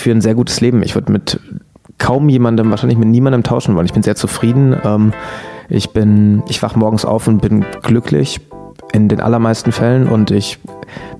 führe ein sehr gutes Leben. Ich würde mit kaum jemandem, wahrscheinlich mit niemandem tauschen wollen. Ich bin sehr zufrieden. Ähm, ich bin, ich wach morgens auf und bin glücklich in den allermeisten Fällen und ich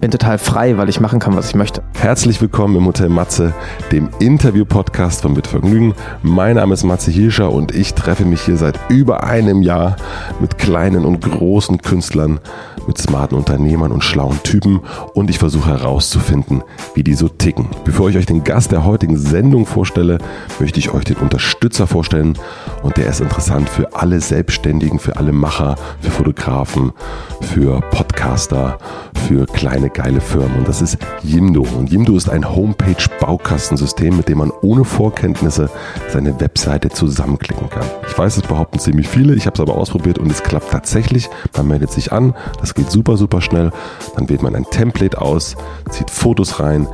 bin total frei, weil ich machen kann, was ich möchte. Herzlich willkommen im Hotel Matze, dem Interview-Podcast von Mitvergnügen. Mein Name ist Matze Hirscher und ich treffe mich hier seit über einem Jahr mit kleinen und großen Künstlern mit smarten Unternehmern und schlauen Typen und ich versuche herauszufinden, wie die so ticken. Bevor ich euch den Gast der heutigen Sendung vorstelle, möchte ich euch den Unterstützer vorstellen und der ist interessant für alle Selbstständigen, für alle Macher, für Fotografen, für Podcaster, für kleine geile Firmen und das ist Jimdo. Und Jimdo ist ein Homepage-Baukastensystem, mit dem man ohne Vorkenntnisse seine Webseite zusammenklicken kann. Ich weiß, es behaupten ziemlich viele, ich habe es aber ausprobiert und es klappt tatsächlich. Man meldet sich an, das geht super, super schnell. Dann wählt man ein Template aus, zieht Fotos rein,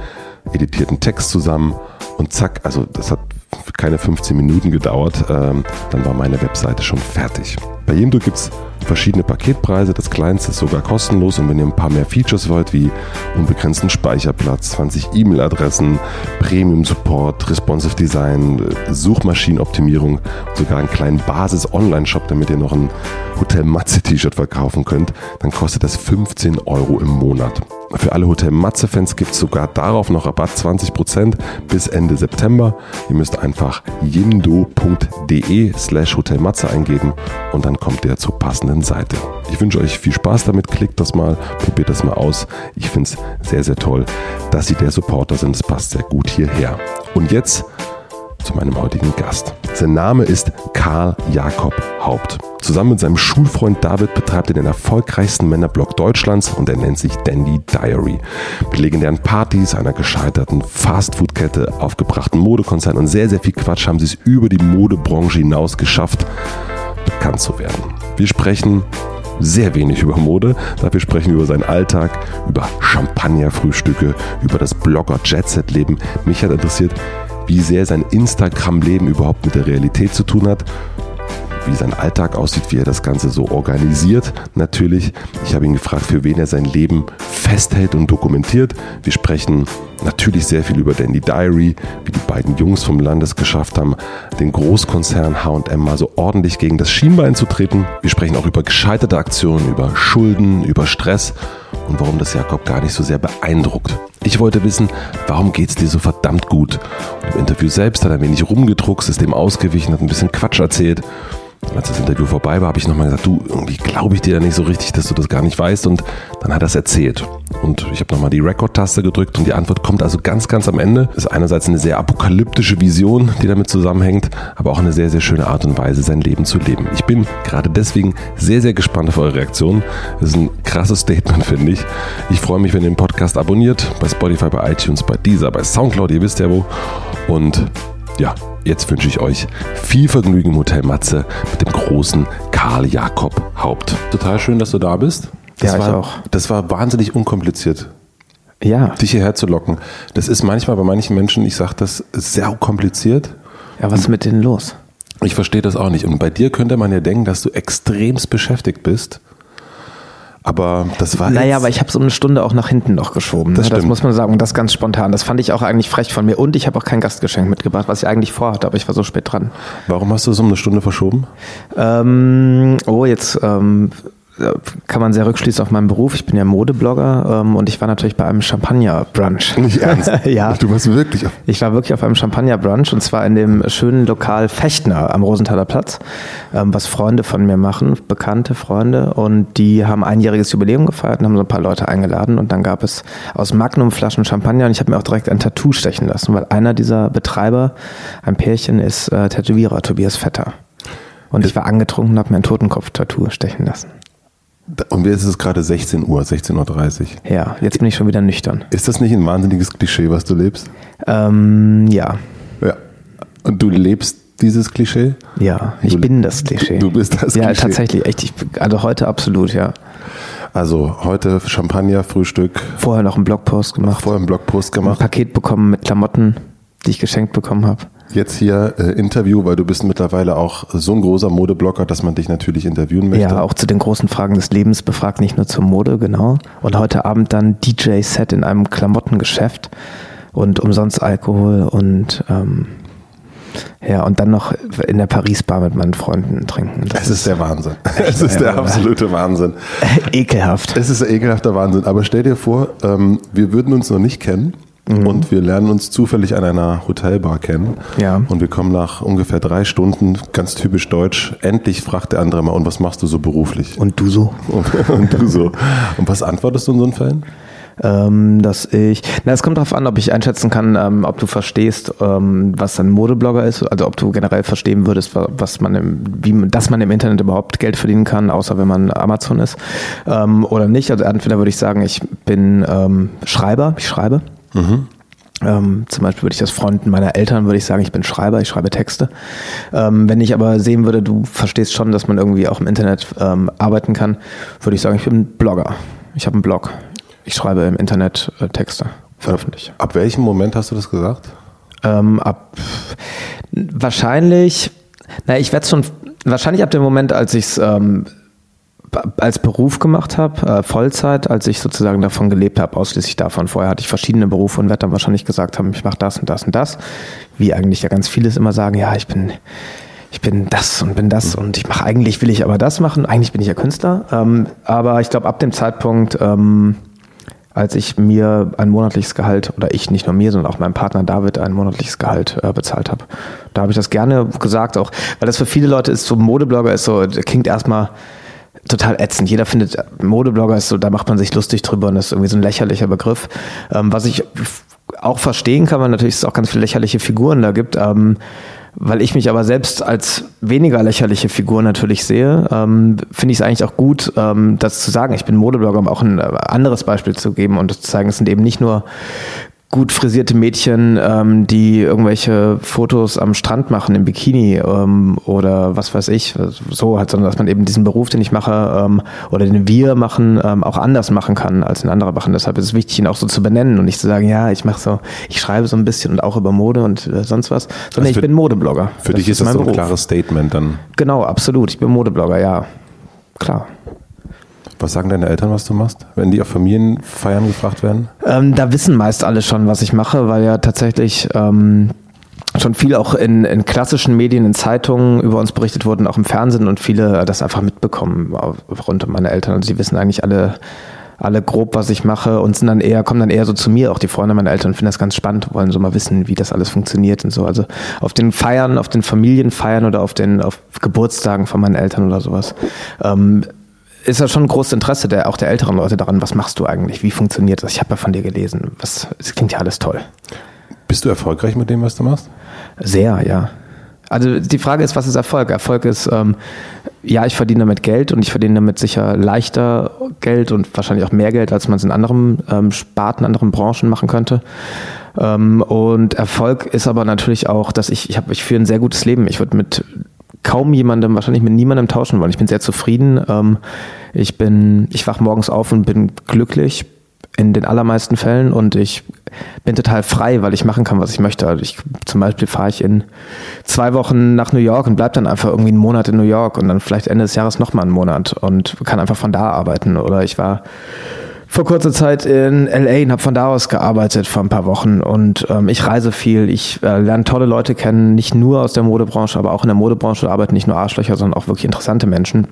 editiert einen Text zusammen und zack, also das hat keine 15 Minuten gedauert, ähm, dann war meine Webseite schon fertig. Bei Jimdo gibt es verschiedene Paketpreise. Das kleinste ist sogar kostenlos. Und wenn ihr ein paar mehr Features wollt, wie unbegrenzten Speicherplatz, 20 E-Mail-Adressen, Premium-Support, Responsive Design, Suchmaschinenoptimierung, sogar einen kleinen Basis-Online-Shop, damit ihr noch ein Hotel Matze T-Shirt verkaufen könnt, dann kostet das 15 Euro im Monat. Für alle Hotel Matze-Fans gibt es sogar darauf noch Rabatt 20% bis Ende September. Ihr müsst einfach jindo.de slash hotelmatze eingeben und dann kommt ihr zur passenden Seite. Ich wünsche euch viel Spaß damit, klickt das mal, probiert das mal aus. Ich finde es sehr, sehr toll, dass Sie der Supporter sind. Es passt sehr gut hierher. Und jetzt zu meinem heutigen Gast. Sein Name ist Karl Jakob Haupt. Zusammen mit seinem Schulfreund David betreibt er den erfolgreichsten Männerblog Deutschlands und er nennt sich Dandy Diary. Mit legendären Partys, einer gescheiterten Fastfood-Kette, aufgebrachten Modekonzernen und sehr, sehr viel Quatsch haben sie es über die Modebranche hinaus geschafft, bekannt zu werden. Wir sprechen sehr wenig über Mode. Dafür sprechen wir über seinen Alltag, über Champagnerfrühstücke, über das Blogger-Jet-Set-Leben. Mich hat interessiert, wie sehr sein Instagram-Leben überhaupt mit der Realität zu tun hat, wie sein Alltag aussieht, wie er das Ganze so organisiert. Natürlich, ich habe ihn gefragt, für wen er sein Leben festhält und dokumentiert. Wir sprechen natürlich sehr viel über Dandy Diary, wie die beiden Jungs vom Landes geschafft haben, den Großkonzern H&M mal so ordentlich gegen das Schienbein zu treten. Wir sprechen auch über gescheiterte Aktionen, über Schulden, über Stress und warum das Jakob gar nicht so sehr beeindruckt. Ich wollte wissen, warum geht es dir so verdammt gut? Und Im Interview selbst hat er ein wenig rumgedruckst, ist dem ausgewichen, hat ein bisschen Quatsch erzählt als das Interview vorbei war, habe ich nochmal gesagt, du, irgendwie glaube ich dir ja nicht so richtig, dass du das gar nicht weißt. Und dann hat er es erzählt. Und ich habe nochmal die Record-Taste gedrückt und die Antwort kommt also ganz, ganz am Ende. Das ist einerseits eine sehr apokalyptische Vision, die damit zusammenhängt, aber auch eine sehr, sehr schöne Art und Weise, sein Leben zu leben. Ich bin gerade deswegen sehr, sehr gespannt auf eure Reaktion. Das ist ein krasses Statement, finde ich. Ich freue mich, wenn ihr den Podcast abonniert, bei Spotify, bei iTunes, bei Deezer, bei Soundcloud, ihr wisst ja wo. Und ja, jetzt wünsche ich euch viel Vergnügen im Hotel Matze mit dem großen Karl Jakob Haupt. Total schön, dass du da bist. Das ja, war, ich auch. Das war wahnsinnig unkompliziert. Ja. Dich hierher zu locken. Das ist manchmal bei manchen Menschen, ich sage das, sehr kompliziert. Ja, was ist mit denen los? Ich verstehe das auch nicht. Und bei dir könnte man ja denken, dass du extremst beschäftigt bist. Aber das war. Naja, aber ich habe so eine Stunde auch nach hinten noch geschoben. Das, ne? das muss man sagen. Und das ganz spontan. Das fand ich auch eigentlich frech von mir. Und ich habe auch kein Gastgeschenk mitgebracht, was ich eigentlich vorhatte, aber ich war so spät dran. Warum hast du es um eine Stunde verschoben? Ähm, oh, jetzt ähm, kann man sehr rückschließen auf meinen Beruf. Ich bin ja Modeblogger ähm, und ich war natürlich bei einem Champagner-Brunch. Nicht ernst? ja. Du warst wirklich auf Ich war wirklich auf einem Champagner-Brunch und zwar in dem schönen Lokal Fechtner am Rosenthaler Platz, ähm, was Freunde von mir machen, bekannte Freunde und die haben einjähriges Jubiläum gefeiert und haben so ein paar Leute eingeladen und dann gab es aus Magnum-Flaschen Champagner und ich habe mir auch direkt ein Tattoo stechen lassen, weil einer dieser Betreiber, ein Pärchen, ist äh, Tätowierer, Tobias Vetter. Und ich war angetrunken und habe mir ein Totenkopf-Tattoo stechen lassen. Und jetzt ist es gerade 16 Uhr, 16.30 Uhr. Ja, jetzt bin ich schon wieder nüchtern. Ist das nicht ein wahnsinniges Klischee, was du lebst? Ähm, ja. Ja. Und du lebst dieses Klischee? Ja, ich Du- bin das Klischee. Du bist das ja, Klischee. tatsächlich, echt. Ich, also heute absolut, ja. Also heute Champagner, Frühstück, Vorher noch einen Blogpost gemacht, vorher einen Blogpost ein gemacht. Paket bekommen mit Klamotten, die ich geschenkt bekommen habe. Jetzt hier äh, Interview, weil du bist mittlerweile auch so ein großer Modeblogger, dass man dich natürlich interviewen möchte. Ja, auch zu den großen Fragen des Lebens befragt, nicht nur zur Mode, genau. Und heute Abend dann DJ-Set in einem Klamottengeschäft. und umsonst Alkohol und ähm, ja, und dann noch in der Paris-Bar mit meinen Freunden trinken. Das es ist der Wahnsinn. Es ist der absolute Wahnsinn. Ekelhaft. Es ist ein ekelhafter Wahnsinn. Aber stell dir vor, ähm, wir würden uns noch nicht kennen. Mhm. Und wir lernen uns zufällig an einer Hotelbar kennen. Ja. Und wir kommen nach ungefähr drei Stunden, ganz typisch deutsch, endlich fragt der andere mal, und was machst du so beruflich? Und du so? Und, und du so. Und was antwortest du in so einen Fällen? ähm, dass ich, na, es kommt darauf an, ob ich einschätzen kann, ähm, ob du verstehst, ähm, was ein Modeblogger ist, also ob du generell verstehen würdest, was man im, wie, dass man im Internet überhaupt Geld verdienen kann, außer wenn man Amazon ist, ähm, oder nicht. Also entweder würde ich sagen, ich bin ähm, Schreiber, ich schreibe. Mhm. Ähm, zum Beispiel würde ich das Freunden meiner Eltern würde ich sagen, ich bin Schreiber, ich schreibe Texte. Ähm, wenn ich aber sehen würde, du verstehst schon, dass man irgendwie auch im Internet ähm, arbeiten kann, würde ich sagen, ich bin Blogger. Ich habe einen Blog. Ich schreibe im Internet äh, Texte, veröffentliche. Ab welchem Moment hast du das gesagt? Ähm, ab wahrscheinlich, na, ich werde schon wahrscheinlich ab dem Moment, als ich es ähm, als Beruf gemacht habe, äh, Vollzeit, als ich sozusagen davon gelebt habe, ausschließlich davon. Vorher hatte ich verschiedene Berufe und werde dann wahrscheinlich gesagt haben, ich mache das und das und das. Wie eigentlich ja ganz vieles immer sagen, ja, ich bin ich bin das und bin das und ich mache eigentlich will ich aber das machen. Eigentlich bin ich ja Künstler, ähm, aber ich glaube ab dem Zeitpunkt ähm, als ich mir ein monatliches Gehalt, oder ich nicht nur mir, sondern auch meinem Partner David ein monatliches Gehalt äh, bezahlt habe. Da habe ich das gerne gesagt, auch weil das für viele Leute ist, so Modeblogger ist so, klingt erstmal total ätzend. Jeder findet, Modeblogger ist so, da macht man sich lustig drüber und das ist irgendwie so ein lächerlicher Begriff. Ähm, was ich auch verstehen kann, weil natürlich es auch ganz viele lächerliche Figuren da gibt. Ähm, weil ich mich aber selbst als weniger lächerliche Figur natürlich sehe, ähm, finde ich es eigentlich auch gut, ähm, das zu sagen. Ich bin Modeblogger, um auch ein äh, anderes Beispiel zu geben und zu zeigen, es sind eben nicht nur gut frisierte Mädchen, ähm, die irgendwelche Fotos am Strand machen im Bikini ähm, oder was weiß ich, so halt, sondern dass man eben diesen Beruf, den ich mache ähm, oder den wir machen, ähm, auch anders machen kann, als ein anderer machen. Deshalb ist es wichtig, ihn auch so zu benennen und nicht zu sagen, ja, ich mache so, ich schreibe so ein bisschen und auch über Mode und äh, sonst was, sondern also ich bin Modeblogger. Für das dich ist, ist das so ein Beruf. klares Statement dann. Genau, absolut. Ich bin Modeblogger, ja. Klar. Was sagen deine Eltern, was du machst, wenn die auf Familienfeiern gefragt werden? Ähm, da wissen meist alle schon, was ich mache, weil ja tatsächlich ähm, schon viel auch in, in klassischen Medien, in Zeitungen über uns berichtet wurden, auch im Fernsehen und viele das einfach mitbekommen rund um meine Eltern. Also sie wissen eigentlich alle, alle grob, was ich mache und sind dann eher, kommen dann eher so zu mir, auch die Freunde meiner Eltern finden das ganz spannend, wollen so mal wissen, wie das alles funktioniert und so. Also auf den Feiern, auf den Familienfeiern oder auf den auf Geburtstagen von meinen Eltern oder sowas. Ähm, ist ja schon ein großes Interesse der, auch der älteren Leute daran, was machst du eigentlich, wie funktioniert das? Ich habe ja von dir gelesen, was, es klingt ja alles toll. Bist du erfolgreich mit dem, was du machst? Sehr, ja. Also die Frage ist, was ist Erfolg? Erfolg ist, ähm, ja, ich verdiene damit Geld und ich verdiene damit sicher leichter Geld und wahrscheinlich auch mehr Geld, als man es in anderen ähm, Sparten, anderen Branchen machen könnte. Ähm, und Erfolg ist aber natürlich auch, dass ich, ich habe, ich führe ein sehr gutes Leben. Ich würde mit kaum jemandem, wahrscheinlich mit niemandem tauschen wollen. Ich bin sehr zufrieden. Ähm, ich bin, ich wach morgens auf und bin glücklich in den allermeisten Fällen und ich bin total frei, weil ich machen kann, was ich möchte. Also ich, zum Beispiel fahre ich in zwei Wochen nach New York und bleib dann einfach irgendwie einen Monat in New York und dann vielleicht Ende des Jahres nochmal einen Monat und kann einfach von da arbeiten. Oder ich war vor kurzer Zeit in LA und habe von da aus gearbeitet vor ein paar Wochen und ähm, ich reise viel, ich äh, lerne tolle Leute kennen, nicht nur aus der Modebranche, aber auch in der Modebranche arbeiten nicht nur Arschlöcher, sondern auch wirklich interessante Menschen.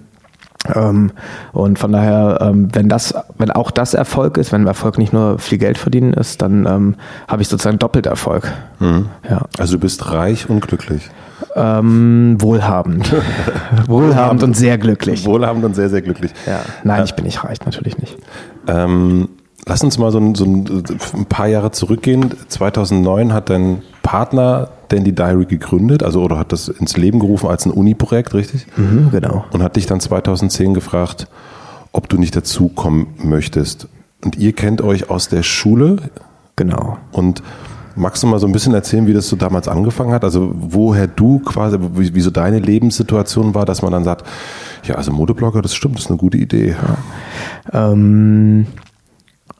Ähm, und von daher, ähm, wenn das, wenn auch das Erfolg ist, wenn Erfolg nicht nur viel Geld verdienen ist, dann ähm, habe ich sozusagen doppelt Erfolg. Mhm. Ja. Also du bist reich und glücklich. Ähm, wohlhabend. wohlhabend und sehr glücklich. Wohlhabend und sehr, sehr glücklich. Ja. Nein, äh, ich bin nicht reich, natürlich nicht. Ähm, lass uns mal so ein, so ein, paar Jahre zurückgehen. 2009 hat dein Partner Dandy Diary gegründet, also oder hat das ins Leben gerufen als ein Uni-Projekt, richtig? Mhm, genau. Und hat dich dann 2010 gefragt, ob du nicht dazukommen möchtest. Und ihr kennt euch aus der Schule. Genau. Und magst du mal so ein bisschen erzählen, wie das so damals angefangen hat? Also woher du quasi, wie, wie so deine Lebenssituation war, dass man dann sagt, ja, also Modeblogger, das stimmt, das ist eine gute Idee. Ja. Ähm,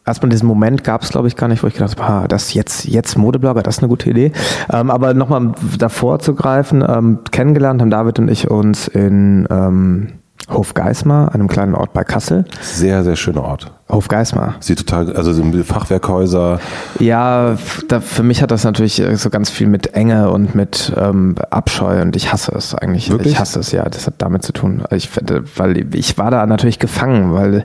erstmal diesen Moment gab es, glaube ich, gar nicht, wo ich gedacht habe, das jetzt, jetzt Modeblogger, das ist eine gute Idee. Ähm, aber nochmal davor zu greifen, ähm, kennengelernt haben David und ich uns in ähm, Hofgeismar, einem kleinen Ort bei Kassel. Sehr, sehr schöner Ort. Hofgeismar. Sie total, also so Fachwerkhäuser. Ja, da, für mich hat das natürlich so ganz viel mit Enge und mit ähm, Abscheu und ich hasse es eigentlich. Wirklich? Ich hasse es, ja. Das hat damit zu tun. Ich, weil ich war da natürlich gefangen, weil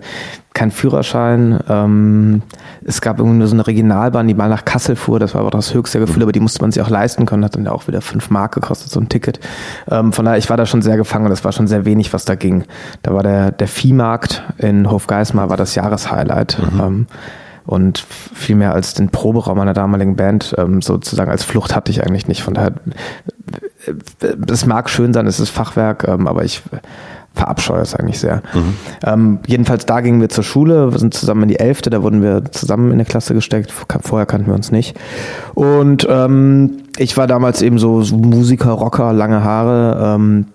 kein Führerschein. Ähm, es gab irgendwie nur so eine Regionalbahn, die mal nach Kassel fuhr. Das war aber das höchste Gefühl, aber die musste man sich auch leisten können. Hat dann ja auch wieder fünf Mark gekostet, so ein Ticket. Ähm, von daher, ich war da schon sehr gefangen und es war schon sehr wenig, was da ging. Da war der, der Viehmarkt in Hofgeismar war das Jahreshighlight. Ähm, und viel mehr als den Proberaum meiner damaligen Band ähm, sozusagen als Flucht hatte ich eigentlich nicht. Von daher, es mag schön sein, es ist Fachwerk, ähm, aber ich verabscheue es eigentlich sehr. Ähm, jedenfalls da gingen wir zur Schule, wir sind zusammen in die Elfte, da wurden wir zusammen in eine Klasse gesteckt, vorher kannten wir uns nicht. Und ähm, ich war damals eben so, so Musiker, Rocker, lange Haare, ähm,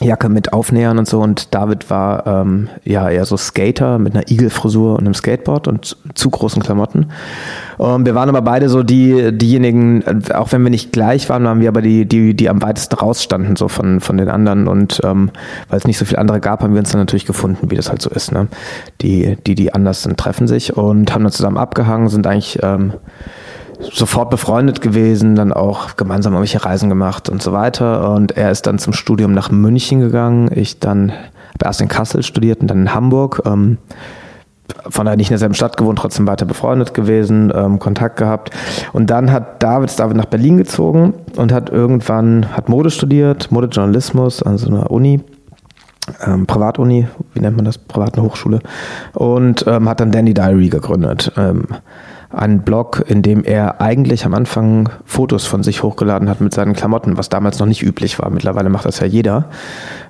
Jacke mit Aufnähern und so und David war ähm, ja eher so Skater mit einer Igelfrisur und einem Skateboard und zu großen Klamotten. Ähm, wir waren aber beide so die diejenigen, äh, auch wenn wir nicht gleich waren, waren wir aber die die die am weitesten rausstanden so von von den anderen und ähm, weil es nicht so viele andere gab, haben wir uns dann natürlich gefunden, wie das halt so ist. Ne? Die die die anders sind, treffen sich und haben dann zusammen abgehangen, sind eigentlich ähm, sofort befreundet gewesen, dann auch gemeinsam irgendwelche Reisen gemacht und so weiter. Und er ist dann zum Studium nach München gegangen. Ich dann habe erst in Kassel studiert und dann in Hamburg. Ähm, von daher nicht in derselben Stadt gewohnt, trotzdem weiter befreundet gewesen, ähm, Kontakt gehabt. Und dann hat David, David nach Berlin gezogen und hat irgendwann, hat Mode studiert, Modejournalismus an so einer Uni. Ähm, Privatuni, wie nennt man das? Private Hochschule. Und ähm, hat dann Dandy Diary gegründet. Einen Blog, in dem er eigentlich am Anfang Fotos von sich hochgeladen hat mit seinen Klamotten, was damals noch nicht üblich war. Mittlerweile macht das ja jeder.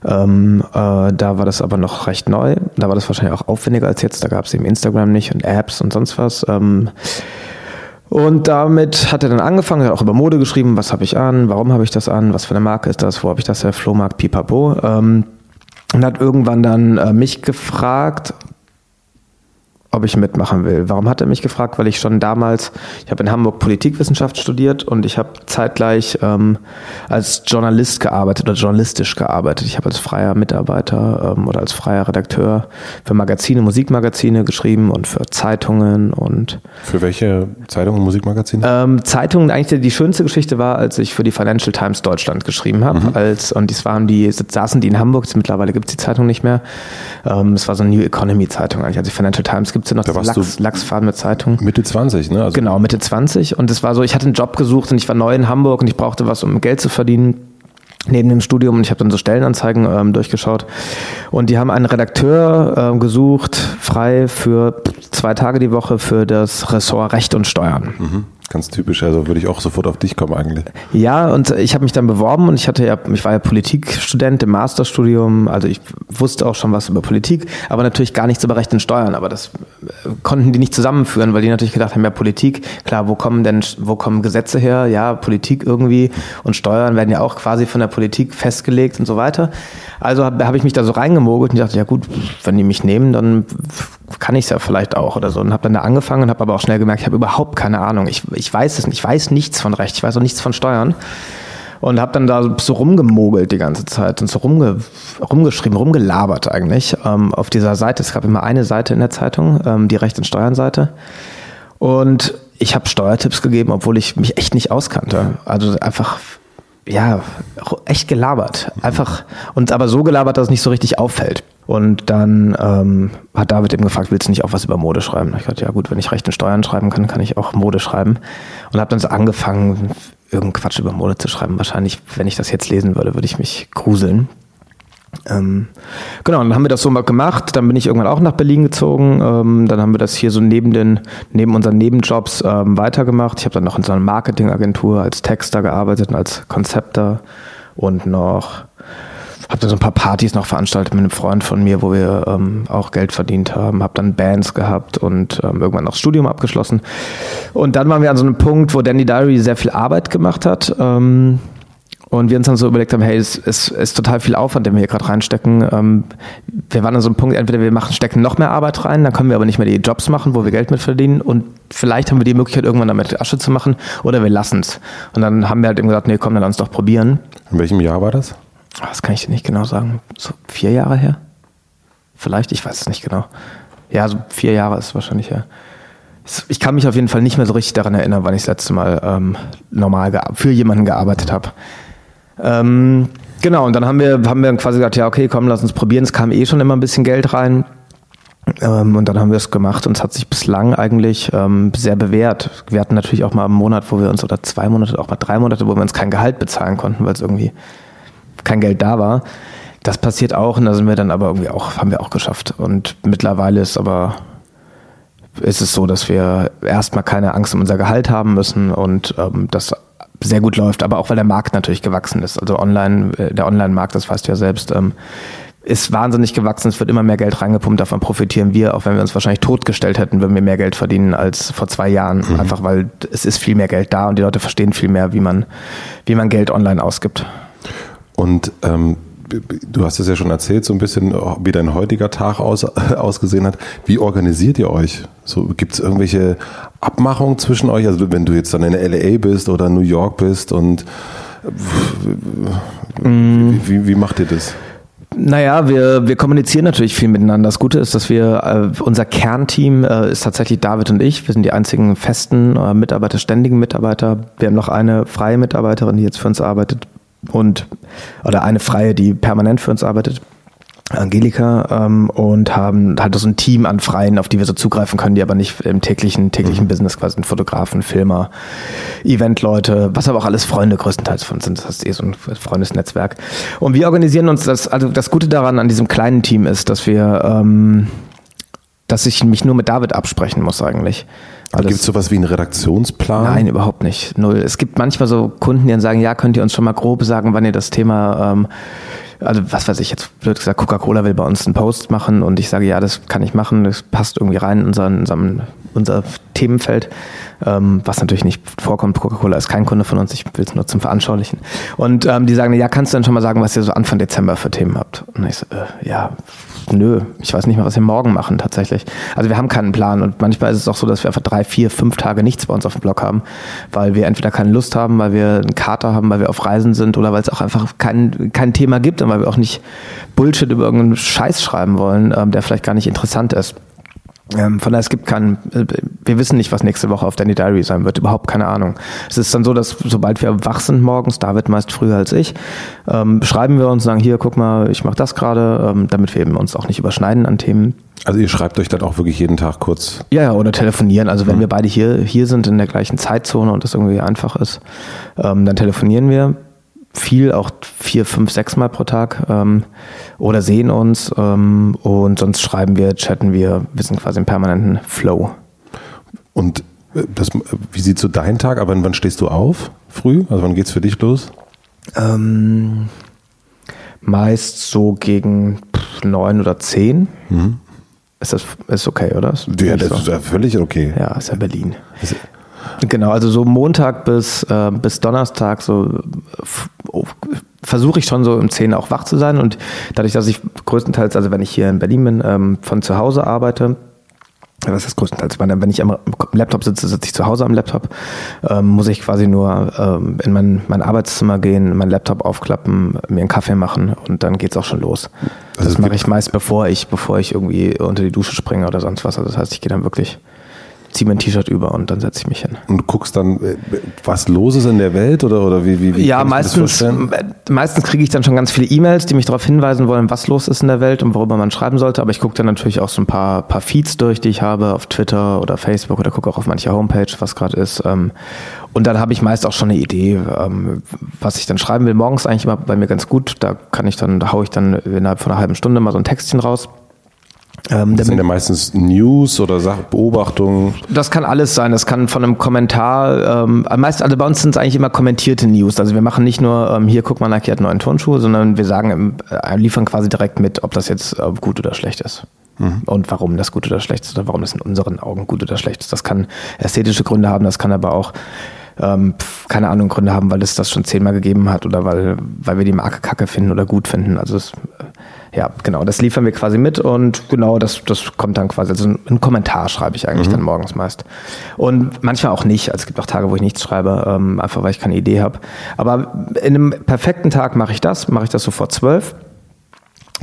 Ähm, äh, da war das aber noch recht neu. Da war das wahrscheinlich auch aufwendiger als jetzt. Da gab es eben Instagram nicht und Apps und sonst was. Ähm, und damit hat er dann angefangen, hat auch über Mode geschrieben, was habe ich an, warum habe ich das an, was für eine Marke ist das, wo habe ich das, der Flohmarkt, pipapo. Ähm, und hat irgendwann dann äh, mich gefragt, ob ich mitmachen will. Warum hat er mich gefragt? Weil ich schon damals, ich habe in Hamburg Politikwissenschaft studiert und ich habe zeitgleich ähm, als Journalist gearbeitet oder journalistisch gearbeitet. Ich habe als freier Mitarbeiter ähm, oder als freier Redakteur für Magazine, Musikmagazine geschrieben und für Zeitungen und Für welche Zeitungen und Musikmagazine? ähm, Zeitungen, eigentlich die schönste Geschichte war, als ich für die Financial Times Deutschland geschrieben habe. Als, und dies waren die, saßen die in Hamburg, mittlerweile gibt es die Zeitung nicht mehr. Ähm, es war so eine New Economy Zeitung eigentlich. Also die Financial Times gibt es ja noch, Da warst Lachs, lachsfarbene Zeitung. Mitte 20, ne? Also Genau, Mitte 20. Und es war so, ich hatte einen Job gesucht und ich war neu in Hamburg und ich brauchte was, um Geld zu verdienen. Neben dem Studium und ich habe dann so Stellenanzeigen ähm, durchgeschaut und die haben einen Redakteur ähm, gesucht, frei für zwei Tage die Woche für das Ressort Recht und Steuern. Mhm. Ganz typisch, also würde ich auch sofort auf dich kommen eigentlich. Ja, und ich habe mich dann beworben und ich hatte ja, ich war ja Politikstudent im Masterstudium, also ich wusste auch schon was über Politik, aber natürlich gar nichts über Recht und Steuern. Aber das äh, konnten die nicht zusammenführen, weil die natürlich gedacht haben, ja Politik, klar, wo kommen denn, wo kommen Gesetze her? Ja, Politik irgendwie und Steuern werden ja auch quasi von der Politik festgelegt und so weiter. Also habe hab ich mich da so reingemogelt und dachte, ja gut, wenn die mich nehmen, dann kann ich es ja vielleicht auch oder so. Und habe dann da angefangen und habe aber auch schnell gemerkt, ich habe überhaupt keine Ahnung. Ich, ich weiß es nicht, ich weiß nichts von Recht, ich weiß auch nichts von Steuern. Und habe dann da so rumgemogelt die ganze Zeit und so rumge, rumgeschrieben, rumgelabert eigentlich ähm, auf dieser Seite. Es gab immer eine Seite in der Zeitung, ähm, die Recht- und Steuern-Seite. Und ich habe Steuertipps gegeben, obwohl ich mich echt nicht auskannte. Also einfach, ja, echt gelabert. Einfach, und aber so gelabert, dass es nicht so richtig auffällt. Und dann ähm, hat David eben gefragt, willst du nicht auch was über Mode schreiben? Ich gesagt, ja gut, wenn ich Recht und Steuern schreiben kann, kann ich auch Mode schreiben. Und habe dann so angefangen, irgendeinen Quatsch über Mode zu schreiben. Wahrscheinlich, wenn ich das jetzt lesen würde, würde ich mich gruseln. Ähm, genau, dann haben wir das so mal gemacht. Dann bin ich irgendwann auch nach Berlin gezogen. Ähm, dann haben wir das hier so neben den, neben unseren Nebenjobs ähm, weitergemacht. Ich habe dann noch in so einer Marketingagentur als Texter gearbeitet und als Konzepter und noch habe dann so ein paar Partys noch veranstaltet mit einem Freund von mir, wo wir ähm, auch Geld verdient haben. Habe dann Bands gehabt und ähm, irgendwann das Studium abgeschlossen. Und dann waren wir an so einem Punkt, wo Danny Diary sehr viel Arbeit gemacht hat. Ähm, und wir uns dann so überlegt haben, hey, es ist, ist total viel Aufwand, den wir hier gerade reinstecken. Ähm, wir waren an so einem Punkt, entweder wir machen, stecken noch mehr Arbeit rein, dann können wir aber nicht mehr die Jobs machen, wo wir Geld mit verdienen und vielleicht haben wir die Möglichkeit, irgendwann damit Asche zu machen oder wir lassen es. Und dann haben wir halt eben gesagt, nee, komm, dann lass uns doch probieren. In welchem Jahr war das? Das kann ich dir nicht genau sagen. So vier Jahre her? Vielleicht, ich weiß es nicht genau. Ja, so vier Jahre ist wahrscheinlich ja. Ich kann mich auf jeden Fall nicht mehr so richtig daran erinnern, wann ich das letzte Mal ähm, normal für jemanden gearbeitet habe. Ähm, genau, und dann haben wir, haben wir quasi gesagt, ja, okay, komm, lass uns probieren. Es kam eh schon immer ein bisschen Geld rein. Ähm, und dann haben wir es gemacht und es hat sich bislang eigentlich ähm, sehr bewährt. Wir hatten natürlich auch mal einen Monat, wo wir uns, oder zwei Monate, auch mal drei Monate, wo wir uns kein Gehalt bezahlen konnten, weil es irgendwie kein Geld da war. Das passiert auch und da sind wir dann aber irgendwie auch, haben wir auch geschafft. Und mittlerweile ist aber, ist es so, dass wir erstmal keine Angst um unser Gehalt haben müssen und ähm, das sehr gut läuft, aber auch weil der Markt natürlich gewachsen ist. Also online, äh, der Online-Markt, das weißt du ja selbst, ähm, ist wahnsinnig gewachsen, es wird immer mehr Geld reingepumpt, davon profitieren wir, auch wenn wir uns wahrscheinlich totgestellt hätten, würden wir mehr Geld verdienen als vor zwei Jahren. Mhm. Einfach weil es ist viel mehr Geld da und die Leute verstehen viel mehr, wie man, wie man Geld online ausgibt. Und ähm, du hast es ja schon erzählt, so ein bisschen, wie dein heutiger Tag aus, ausgesehen hat. Wie organisiert ihr euch? So, Gibt es irgendwelche Abmachungen zwischen euch? Also wenn du jetzt dann in LA bist oder New York bist und mm. wie, wie, wie macht ihr das? Naja, wir, wir kommunizieren natürlich viel miteinander. Das Gute ist, dass wir, äh, unser Kernteam äh, ist tatsächlich David und ich. Wir sind die einzigen festen äh, Mitarbeiter, ständigen Mitarbeiter. Wir haben noch eine freie Mitarbeiterin, die jetzt für uns arbeitet und oder eine freie, die permanent für uns arbeitet. Angelika ähm, und haben halt so ein Team an Freien, auf die wir so zugreifen können, die aber nicht im täglichen täglichen mhm. Business quasi sind Fotografen, Filmer, Eventleute, was aber auch alles Freunde größtenteils von sind. Das heißt eh so ein Freundesnetzwerk. Und wir organisieren uns das. Also das Gute daran an diesem kleinen Team ist, dass wir, ähm, dass ich mich nur mit David absprechen muss eigentlich. Gibt es sowas wie einen Redaktionsplan? Nein, überhaupt nicht. Null. Es gibt manchmal so Kunden, die dann sagen, ja, könnt ihr uns schon mal grob sagen, wann ihr das Thema ähm, also was weiß ich jetzt blöd gesagt, Coca-Cola will bei uns einen Post machen und ich sage, ja, das kann ich machen, das passt irgendwie rein in unseren, unserem, unser Themenfeld, ähm, was natürlich nicht vorkommt. Coca-Cola ist kein Kunde von uns, ich will es nur zum Veranschaulichen. Und ähm, die sagen, ja, kannst du dann schon mal sagen, was ihr so Anfang Dezember für Themen habt? Und ich so, äh, ja, nö, ich weiß nicht mal, was wir morgen machen tatsächlich. Also wir haben keinen Plan und manchmal ist es auch so, dass wir einfach drei, vier, fünf Tage nichts bei uns auf dem Blog haben, weil wir entweder keine Lust haben, weil wir einen Kater haben, weil wir auf Reisen sind oder weil es auch einfach kein, kein Thema gibt und weil wir auch nicht Bullshit über irgendeinen Scheiß schreiben wollen, ähm, der vielleicht gar nicht interessant ist. Ähm, von daher, es gibt keinen, äh, wir wissen nicht, was nächste Woche auf Danny Diary sein wird, überhaupt keine Ahnung. Es ist dann so, dass sobald wir wach sind morgens, David meist früher als ich, ähm, beschreiben wir uns, sagen, hier, guck mal, ich mache das gerade, ähm, damit wir eben uns auch nicht überschneiden an Themen. Also ihr schreibt euch dann auch wirklich jeden Tag kurz? Ja, ja oder telefonieren. Also wenn mhm. wir beide hier, hier sind in der gleichen Zeitzone und das irgendwie einfach ist, ähm, dann telefonieren wir viel, auch vier, fünf, sechs Mal pro Tag ähm, oder sehen uns ähm, und sonst schreiben wir, chatten wir, wir sind quasi im permanenten Flow. Und äh, das, wie sieht so dein Tag? Aber wann stehst du auf? Früh? Also wann geht's für dich los? Ähm, meist so gegen neun oder zehn. Mhm. Ist das ist okay, oder? Ist ja, das so. ist ja völlig okay. Ja, ist ja Berlin. Ist, Genau, also so Montag bis, äh, bis Donnerstag so versuche ich schon so um 10 auch wach zu sein und dadurch, dass ich größtenteils, also wenn ich hier in Berlin bin, ähm, von zu Hause arbeite, was ist größtenteils? Wenn ich am Laptop sitze, sitze ich zu Hause am Laptop, ähm, muss ich quasi nur ähm, in mein, mein Arbeitszimmer gehen, meinen Laptop aufklappen, mir einen Kaffee machen und dann geht's auch schon los. Also das mache ich meist bevor ich, bevor ich irgendwie unter die Dusche springe oder sonst was. Also das heißt, ich gehe dann wirklich ziehe mein T-Shirt über und dann setze ich mich hin. Und du guckst dann, äh, was los ist in der Welt oder, oder wie, wie, wie Ja, meistens, meistens kriege ich dann schon ganz viele E-Mails, die mich darauf hinweisen wollen, was los ist in der Welt und worüber man schreiben sollte. Aber ich gucke dann natürlich auch so ein paar, paar Feeds durch, die ich habe auf Twitter oder Facebook oder gucke auch auf mancher Homepage, was gerade ist. Ähm, und dann habe ich meist auch schon eine Idee, ähm, was ich dann schreiben will. Morgens eigentlich immer bei mir ganz gut. Da kann ich dann, da haue ich dann innerhalb von einer halben Stunde mal so ein Textchen raus. Ähm, das sind ja meistens News oder Beobachtungen. Das kann alles sein. Das kann von einem Kommentar, ähm, meist, also bei uns sind es eigentlich immer kommentierte News. Also wir machen nicht nur, ähm, hier guck mal, Nike hat neuen Turnschuhe, sondern wir sagen, äh, liefern quasi direkt mit, ob das jetzt äh, gut oder schlecht ist. Mhm. Und warum das gut oder schlecht ist oder warum das in unseren Augen gut oder schlecht ist. Das kann ästhetische Gründe haben, das kann aber auch ähm, keine Ahnung, Gründe haben, weil es das schon zehnmal gegeben hat oder weil, weil wir die Marke kacke finden oder gut finden. Also es, äh, ja, genau, das liefern wir quasi mit und genau, das, das kommt dann quasi, also ein Kommentar schreibe ich eigentlich mhm. dann morgens meist. Und manchmal auch nicht, also es gibt auch Tage, wo ich nichts schreibe, ähm, einfach weil ich keine Idee habe. Aber in einem perfekten Tag mache ich das, mache ich das so vor zwölf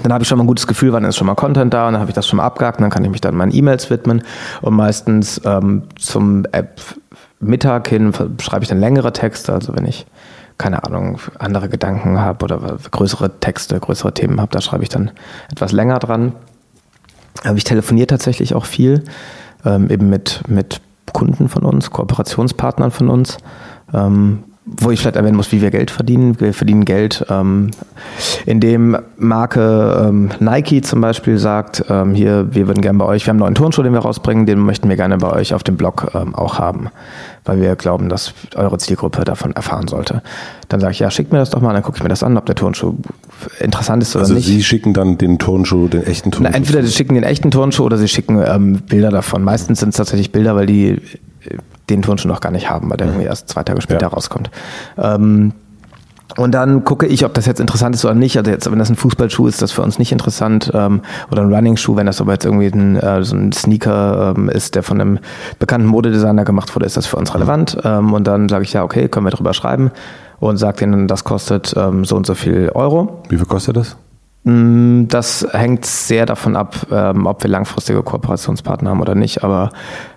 Dann habe ich schon mal ein gutes Gefühl, wann ist schon mal Content da und dann habe ich das schon mal abgehakt und dann kann ich mich dann meinen E-Mails widmen und meistens ähm, zum App Mittag hin schreibe ich dann längere Texte, also wenn ich keine Ahnung, andere Gedanken habe oder größere Texte, größere Themen habe, da schreibe ich dann etwas länger dran. Aber ich telefoniere tatsächlich auch viel, ähm, eben mit, mit Kunden von uns, Kooperationspartnern von uns. Ähm, wo ich vielleicht erwähnen muss, wie wir Geld verdienen. Wir verdienen Geld, ähm, indem Marke Nike zum Beispiel sagt, hier, wir würden gerne bei euch, wir haben einen neuen Turnschuh, den wir rausbringen, den möchten wir gerne bei euch auf dem Blog auch haben, weil wir glauben, dass eure Zielgruppe davon erfahren sollte. Dann sage ich, ja, schickt mir das doch mal, dann gucke ich mir das an, ob der Turnschuh interessant ist oder also nicht. Sie schicken dann den Turnschuh, den echten Turnschuh? Na, entweder sie schicken den echten Turnschuh oder sie schicken ähm, Bilder davon. Meistens sind es tatsächlich Bilder, weil die den Turnschuh noch gar nicht haben, weil der irgendwie erst zwei Tage später ja. rauskommt. Ähm, und dann gucke ich, ob das jetzt interessant ist oder nicht. Also jetzt, wenn das ein Fußballschuh ist, ist das für uns nicht interessant. Ähm, oder ein Running-Schuh, wenn das aber jetzt irgendwie ein, äh, so ein Sneaker ähm, ist, der von einem bekannten Modedesigner gemacht wurde, ist das für uns relevant. Ähm, und dann sage ich, ja, okay, können wir drüber schreiben. Und sage denen, das kostet ähm, so und so viel Euro. Wie viel kostet das? Mm, das hängt sehr davon ab, ähm, ob wir langfristige Kooperationspartner haben oder nicht. Aber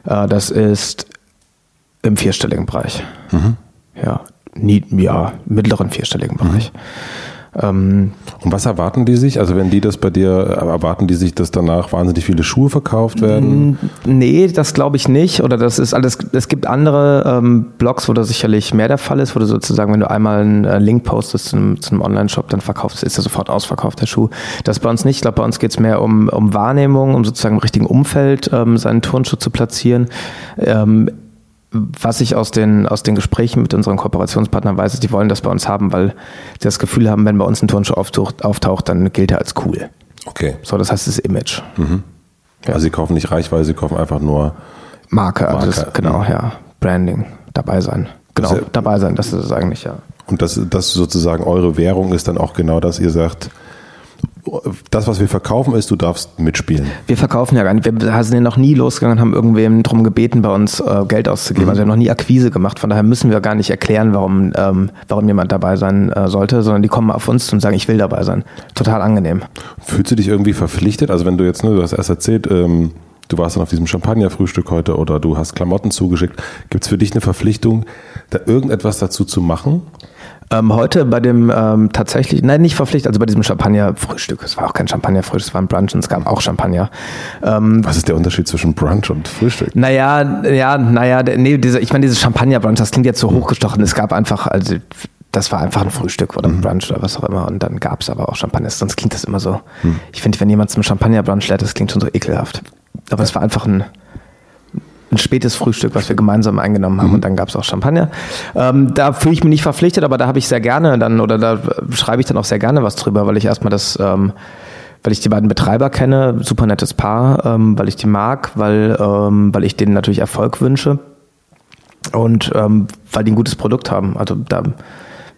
äh, das ist im vierstelligen Bereich. Mhm. Ja, nie, ja, mittleren vierstelligen Bereich. Mhm. Ähm, und was erwarten die sich? Also wenn die das bei dir, erwarten die sich, dass danach wahnsinnig viele Schuhe verkauft werden? Nee, das glaube ich nicht. Oder das ist alles, es gibt andere ähm, Blogs, wo das sicherlich mehr der Fall ist, wo du sozusagen, wenn du einmal einen äh, Link postest zu einem, einem Online-Shop, dann verkaufst, ist er sofort ausverkauft, der Schuh. Das bei uns nicht. Ich glaube, bei uns geht es mehr um, um Wahrnehmung, um sozusagen im richtigen Umfeld ähm, seinen Turnschuh zu platzieren. Ähm, was ich aus den, aus den Gesprächen mit unseren Kooperationspartnern weiß, ist, die wollen das bei uns haben, weil sie das Gefühl haben, wenn bei uns ein Turnschuh auftaucht, auftaucht dann gilt er als cool. Okay. So, das heißt das Image. Mhm. Ja. Also sie kaufen nicht Reichweite, sie kaufen einfach nur Marke, Marke. Also das, genau, mhm. ja. Branding, dabei sein. Genau, also, dabei sein, das ist es eigentlich, ja. Und das, das sozusagen eure Währung ist dann auch genau das, ihr sagt, das, was wir verkaufen, ist, du darfst mitspielen. Wir verkaufen ja gar nicht. Wir sind ja noch nie losgegangen und haben irgendwem darum gebeten, bei uns äh, Geld auszugeben. Mhm. Also wir haben noch nie Akquise gemacht. Von daher müssen wir gar nicht erklären, warum, ähm, warum jemand dabei sein äh, sollte, sondern die kommen auf uns und sagen, ich will dabei sein. Total angenehm. Fühlst du dich irgendwie verpflichtet? Also wenn du jetzt, ne, du hast erst erzählt, ähm, du warst dann auf diesem Champagnerfrühstück heute oder du hast Klamotten zugeschickt. Gibt es für dich eine Verpflichtung, da irgendetwas dazu zu machen? Ähm, heute bei dem ähm, tatsächlich, nein, nicht verpflichtet, also bei diesem Champagner-Frühstück. Es war auch kein Champagner-Frühstück, es war ein Brunch und es gab auch Champagner. Ähm, Was ist der Unterschied zwischen Brunch und Frühstück? Naja, ja, naja, nee, diese, ich meine, dieses Champagner-Brunch, das klingt jetzt so hochgestochen. Es gab einfach, also das war einfach ein Frühstück oder ein mhm. Brunch oder was auch immer. Und dann gab es aber auch Champagner. Sonst klingt das immer so. Mhm. Ich finde, wenn jemand zum Champagner-Brunch lädt, das klingt schon so ekelhaft. Aber es war einfach ein, ein spätes Frühstück, was wir gemeinsam eingenommen haben mhm. und dann gab es auch Champagner. Ähm, da fühle ich mich nicht verpflichtet, aber da habe ich sehr gerne dann oder da schreibe ich dann auch sehr gerne was drüber, weil ich erstmal das, ähm, weil ich die beiden Betreiber kenne, super nettes Paar, ähm, weil ich die mag, weil, ähm, weil ich denen natürlich Erfolg wünsche und ähm, weil die ein gutes Produkt haben. Also da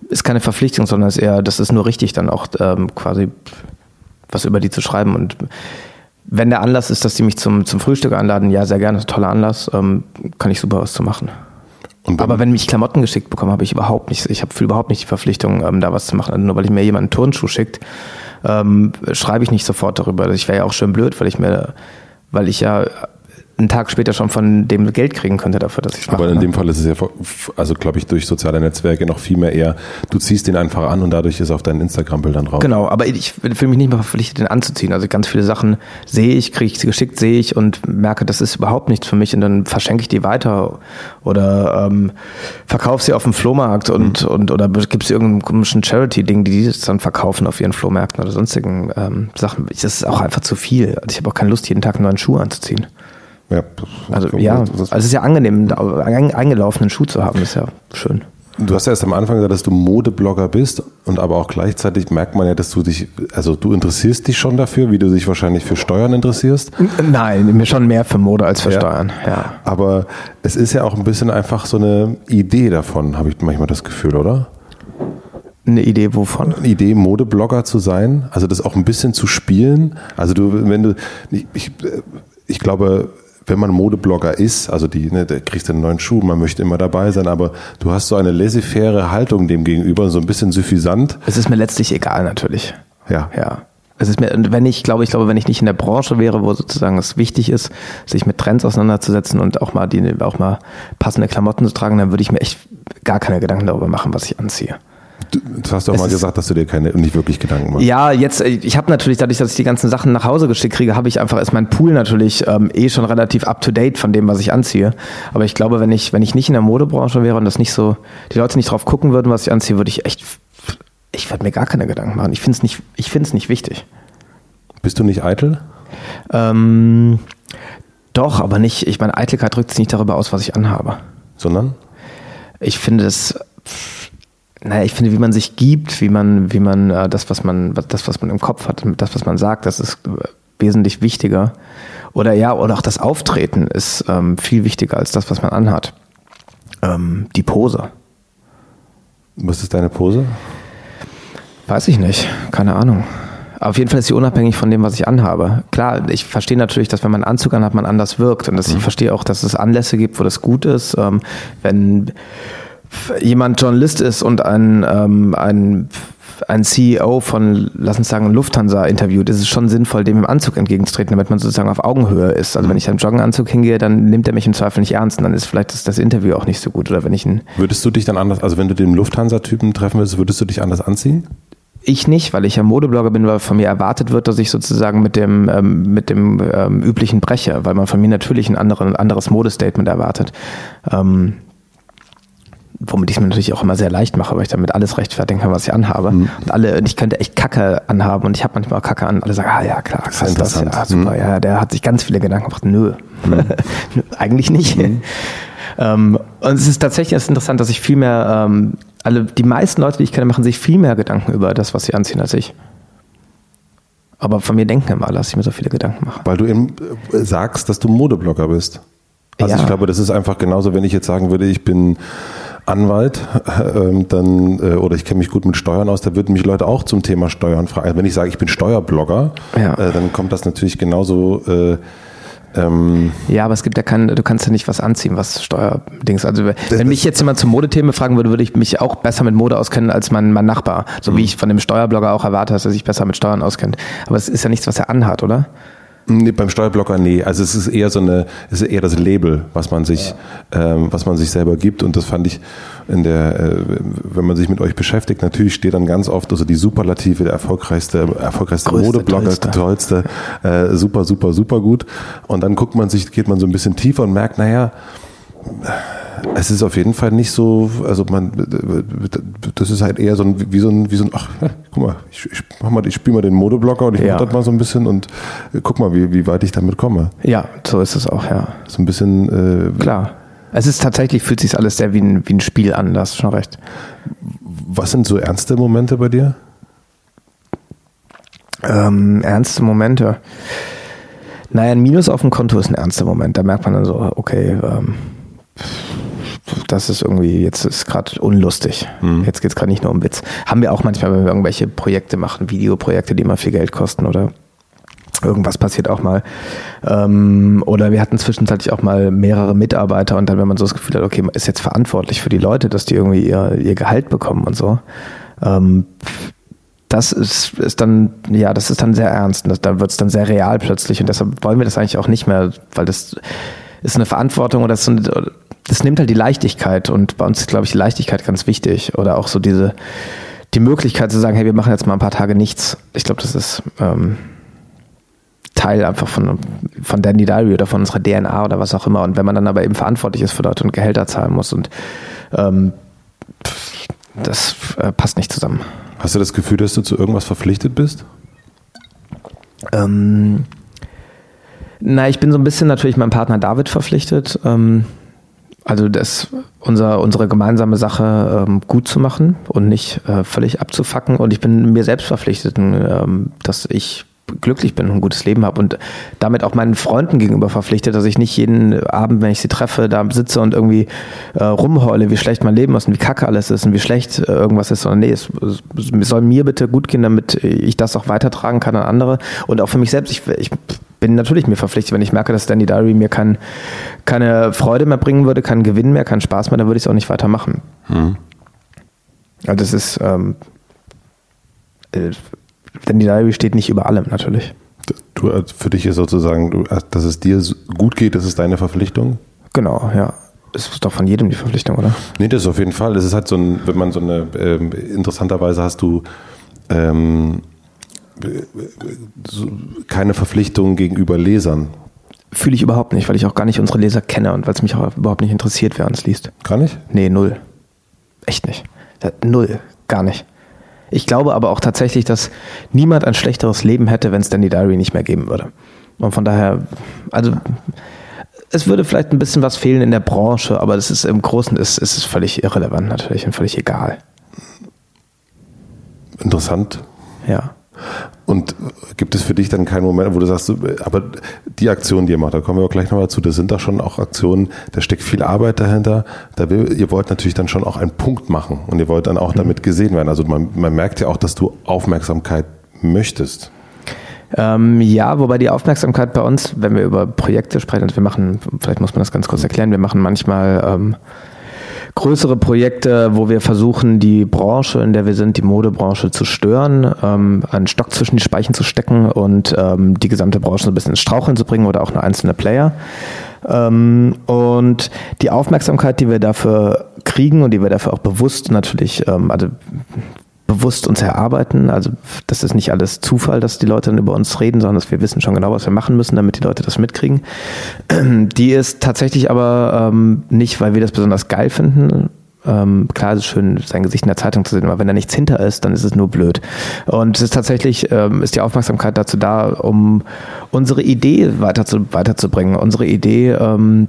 ist keine Verpflichtung, sondern es ist eher, das ist nur richtig, dann auch ähm, quasi was über die zu schreiben und wenn der Anlass ist, dass die mich zum, zum Frühstück einladen, ja, sehr gerne, toller Anlass, ähm, kann ich super was zu machen. Aber wenn ich Klamotten geschickt bekomme, habe ich überhaupt nicht, ich habe überhaupt nicht die Verpflichtung, ähm, da was zu machen. Also nur weil ich mir jemand einen Turnschuh schickt, ähm, schreibe ich nicht sofort darüber. Ich wäre ja auch schön blöd, weil ich mir, weil ich ja einen Tag später schon von dem Geld kriegen könnte dafür, dass ich es mache. Aber in dem Fall ist es ja, also glaube ich, durch soziale Netzwerke noch viel mehr eher, du ziehst den einfach an und dadurch ist auf deinen Instagram-Bildern drauf. Genau, aber ich fühle mich nicht mehr verpflichtet, den anzuziehen. Also ganz viele Sachen sehe ich, kriege ich sie geschickt, sehe ich und merke, das ist überhaupt nichts für mich und dann verschenke ich die weiter oder ähm, verkaufe sie auf dem Flohmarkt und, mhm. und oder gibt es irgendeinen komischen Charity-Ding, die das dann verkaufen auf ihren Flohmärkten oder sonstigen ähm, Sachen. Das ist auch einfach zu viel. Also ich habe auch keine Lust, jeden Tag einen neuen Schuh anzuziehen. Ja, also ja, also es ist ja angenehm, einen eingelaufenen Schuh zu haben, ist ja schön. Du hast ja erst am Anfang gesagt, dass du Modeblogger bist und aber auch gleichzeitig merkt man ja, dass du dich, also du interessierst dich schon dafür, wie du dich wahrscheinlich für Steuern interessierst. Nein, mir schon mehr für Mode als für ja. Steuern, ja. Aber es ist ja auch ein bisschen einfach so eine Idee davon, habe ich manchmal das Gefühl, oder? Eine Idee wovon? Eine Idee, Modeblogger zu sein, also das auch ein bisschen zu spielen. Also du, wenn du, ich, ich, ich glaube, wenn man Modeblogger ist, also die, ne, der kriegt einen neuen Schuh, man möchte immer dabei sein, aber du hast so eine laissez-faire Haltung dem gegenüber, so ein bisschen suffisant. Es ist mir letztlich egal, natürlich. Ja. Ja. Es ist mir, wenn ich glaube, ich glaube, wenn ich nicht in der Branche wäre, wo sozusagen es wichtig ist, sich mit Trends auseinanderzusetzen und auch mal die, auch mal passende Klamotten zu tragen, dann würde ich mir echt gar keine Gedanken darüber machen, was ich anziehe. Du, hast es mal gesagt, dass du dir keine nicht wirklich Gedanken machst. Ja, jetzt, ich habe natürlich, dadurch, dass ich die ganzen Sachen nach Hause geschickt kriege, habe ich einfach, ist mein Pool natürlich ähm, eh schon relativ up to date von dem, was ich anziehe. Aber ich glaube, wenn ich, wenn ich nicht in der Modebranche wäre und das nicht so, die Leute nicht drauf gucken würden, was ich anziehe, würde ich echt, ich würde mir gar keine Gedanken machen. Ich finde es nicht, ich finde es nicht wichtig. Bist du nicht eitel? Ähm, doch, aber nicht, ich meine, Eitelkeit drückt sich nicht darüber aus, was ich anhabe. Sondern? Ich finde es, naja, ich finde, wie man sich gibt, wie man, wie man äh, das, was man, das, was man im Kopf hat, das, was man sagt, das ist wesentlich wichtiger. Oder ja, oder auch das Auftreten ist ähm, viel wichtiger als das, was man anhat. Ähm, die Pose. Was ist deine Pose? Weiß ich nicht, keine Ahnung. Auf jeden Fall ist sie unabhängig von dem, was ich anhabe. Klar, ich verstehe natürlich, dass wenn man einen Anzug anhat, man anders wirkt. Und dass ich mhm. verstehe auch, dass es Anlässe gibt, wo das gut ist. Ähm, wenn jemand Journalist ist und ein, ähm, ein, ein CEO von, lass uns sagen, Lufthansa interviewt, ist es schon sinnvoll, dem im Anzug entgegenzutreten, damit man sozusagen auf Augenhöhe ist. Also wenn ich im Joggenanzug hingehe, dann nimmt er mich im Zweifel nicht ernst und dann ist vielleicht das, das Interview auch nicht so gut. Oder wenn ich ein Würdest du dich dann anders, also wenn du den Lufthansa-Typen treffen würdest, würdest du dich anders anziehen? Ich nicht, weil ich ja Modeblogger bin, weil von mir erwartet wird, dass ich sozusagen mit dem, ähm, mit dem ähm, üblichen breche, weil man von mir natürlich ein anderen, anderes Modestatement erwartet. Ähm, womit ich es mir natürlich auch immer sehr leicht mache, weil ich damit alles rechtfertigen kann, was ich anhabe. Mhm. Und alle, und ich könnte echt Kacke anhaben und ich habe manchmal Kacke an. Alle sagen, ah ja, klar, das ist das, ja, super, mhm. ja, der hat sich ganz viele Gedanken gemacht. Nö, mhm. Eigentlich nicht. Mhm. ähm, und es ist tatsächlich ist interessant, dass ich viel mehr, ähm, alle, die meisten Leute, die ich kenne, machen sich viel mehr Gedanken über das, was sie anziehen, als ich. Aber von mir denken immer alle, dass ich mir so viele Gedanken mache. Weil du eben äh, sagst, dass du Modeblogger bist. Also ja. ich glaube, das ist einfach genauso, wenn ich jetzt sagen würde, ich bin Anwalt, ähm, dann äh, oder ich kenne mich gut mit Steuern aus, da würden mich Leute auch zum Thema Steuern fragen. Also wenn ich sage, ich bin Steuerblogger, ja. äh, dann kommt das natürlich genauso. Äh, ähm ja, aber es gibt ja keinen, du kannst ja nicht was anziehen, was Steuerdings. Also wenn mich jetzt jemand zum Modethema fragen würde, würde ich mich auch besser mit Mode auskennen als mein, mein Nachbar. So mhm. wie ich von dem Steuerblogger auch erwarte, dass er sich besser mit Steuern auskennt. Aber es ist ja nichts, was er anhat, oder? Nee, beim Steuerblocker nee. Also es ist eher so eine, es ist eher das Label, was man sich, ja. ähm, was man sich selber gibt. Und das fand ich in der, äh, wenn man sich mit euch beschäftigt, natürlich steht dann ganz oft also die Superlative, der erfolgreichste, erfolgreichste Größte, Modeblogger, tollste, tollste äh, super, super, super gut. Und dann guckt man sich, geht man so ein bisschen tiefer und merkt, naja, es ist auf jeden Fall nicht so, also man, das ist halt eher so ein, wie so ein, wie so ein, ach, guck mal, ich, ich mach mal, ich spiele mal den Modeblocker und ich ja. mach das mal so ein bisschen und guck mal, wie, wie weit ich damit komme. Ja, so ist es auch, ja. So ein bisschen, äh, klar. Es ist tatsächlich, fühlt sich alles sehr wie ein, wie ein Spiel an, da hast du schon recht. Was sind so ernste Momente bei dir? Ähm, ernste Momente. Naja, ein Minus auf dem Konto ist ein ernster Moment. Da merkt man dann so, okay, ähm, das ist irgendwie, jetzt ist gerade unlustig. Mhm. Jetzt geht es gerade nicht nur um Witz. Haben wir auch manchmal, wenn wir irgendwelche Projekte machen, Videoprojekte, die immer viel Geld kosten oder irgendwas passiert auch mal. Ähm, oder wir hatten zwischenzeitlich auch mal mehrere Mitarbeiter und dann, wenn man so das Gefühl hat, okay, man ist jetzt verantwortlich für die Leute, dass die irgendwie ihr, ihr Gehalt bekommen und so. Ähm, das ist, ist dann, ja, das ist dann sehr ernst. Und da wird es dann sehr real plötzlich. Und deshalb wollen wir das eigentlich auch nicht mehr, weil das ist eine Verantwortung oder das, das nimmt halt die Leichtigkeit und bei uns ist, glaube ich, die Leichtigkeit ganz wichtig oder auch so diese, die Möglichkeit zu sagen, hey, wir machen jetzt mal ein paar Tage nichts. Ich glaube, das ist ähm, Teil einfach von, von Dandy Diary oder von unserer DNA oder was auch immer. Und wenn man dann aber eben verantwortlich ist für Leute und Gehälter zahlen muss und ähm, das äh, passt nicht zusammen. Hast du das Gefühl, dass du zu irgendwas verpflichtet bist? Ähm, na, ich bin so ein bisschen natürlich meinem Partner David verpflichtet. Ähm, also das, unser, unsere gemeinsame Sache ähm, gut zu machen und nicht äh, völlig abzufacken. Und ich bin mir selbst verpflichtet, ähm, dass ich glücklich bin und ein gutes Leben habe und damit auch meinen Freunden gegenüber verpflichtet, dass ich nicht jeden Abend, wenn ich sie treffe, da sitze und irgendwie äh, rumheule, wie schlecht mein Leben ist und wie kacke alles ist und wie schlecht äh, irgendwas ist, sondern nee, es, es soll mir bitte gut gehen, damit ich das auch weitertragen kann an andere und auch für mich selbst. Ich, ich bin natürlich mir verpflichtet, wenn ich merke, dass Danny Diary mir kein, keine Freude mehr bringen würde, keinen Gewinn mehr, keinen Spaß mehr, dann würde ich es auch nicht weitermachen. Mhm. Also das ist ähm, äh, die Diary steht nicht über allem natürlich. Du, äh, für dich ist sozusagen, äh, dass es dir gut geht, das ist deine Verpflichtung? Genau, ja. Das ist doch von jedem die Verpflichtung, oder? Nee, das ist auf jeden Fall. Das ist halt so ein, wenn man so eine, ähm, interessanterweise hast du ähm, keine Verpflichtung gegenüber Lesern. Fühle ich überhaupt nicht, weil ich auch gar nicht unsere Leser kenne und weil es mich auch überhaupt nicht interessiert, wer uns liest. Gar nicht? Nee, null. Echt nicht. Null. Gar nicht. Ich glaube aber auch tatsächlich, dass niemand ein schlechteres Leben hätte, wenn es die Diary nicht mehr geben würde. Und von daher, also es würde vielleicht ein bisschen was fehlen in der Branche, aber das ist im Großen ist, ist es völlig irrelevant natürlich und völlig egal. Interessant. Ja. Und gibt es für dich dann keinen Moment, wo du sagst, aber die Aktionen, die ihr macht, da kommen wir auch gleich noch dazu, das sind doch schon auch Aktionen, da steckt viel Arbeit dahinter. Da will, ihr wollt natürlich dann schon auch einen Punkt machen und ihr wollt dann auch damit gesehen werden. Also man, man merkt ja auch, dass du Aufmerksamkeit möchtest. Ähm, ja, wobei die Aufmerksamkeit bei uns, wenn wir über Projekte sprechen, also wir machen, vielleicht muss man das ganz kurz erklären, wir machen manchmal ähm, größere Projekte, wo wir versuchen, die Branche, in der wir sind, die Modebranche zu stören, ähm, einen Stock zwischen die Speichen zu stecken und ähm, die gesamte Branche so ein bisschen ins Straucheln zu bringen oder auch nur einzelne Player. Ähm, und die Aufmerksamkeit, die wir dafür kriegen und die wir dafür auch bewusst natürlich, ähm, also bewusst uns erarbeiten. Also das ist nicht alles Zufall, dass die Leute dann über uns reden, sondern dass wir wissen schon genau, was wir machen müssen, damit die Leute das mitkriegen. Die ist tatsächlich aber ähm, nicht, weil wir das besonders geil finden. Ähm, klar, es ist schön, sein Gesicht in der Zeitung zu sehen, aber wenn da nichts hinter ist, dann ist es nur blöd. Und es ist tatsächlich, ähm, ist die Aufmerksamkeit dazu da, um unsere Idee weiter zu, weiterzubringen. Unsere Idee ähm,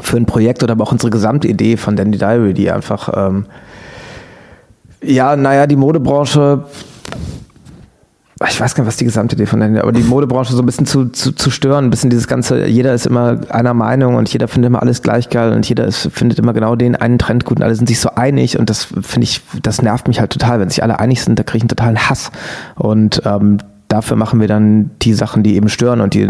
für ein Projekt oder aber auch unsere gesamte Idee von Dandy Diary, die einfach ähm, ja, naja, die Modebranche, ich weiß gar nicht, was die gesamte Idee von denen, aber die Modebranche so ein bisschen zu, zu, zu stören, ein bisschen dieses ganze, jeder ist immer einer Meinung und jeder findet immer alles gleich geil und jeder ist, findet immer genau den einen Trend gut und alle sind sich so einig und das finde ich, das nervt mich halt total. Wenn sich alle einig sind, da kriege ich einen totalen Hass. Und ähm, dafür machen wir dann die Sachen, die eben stören und die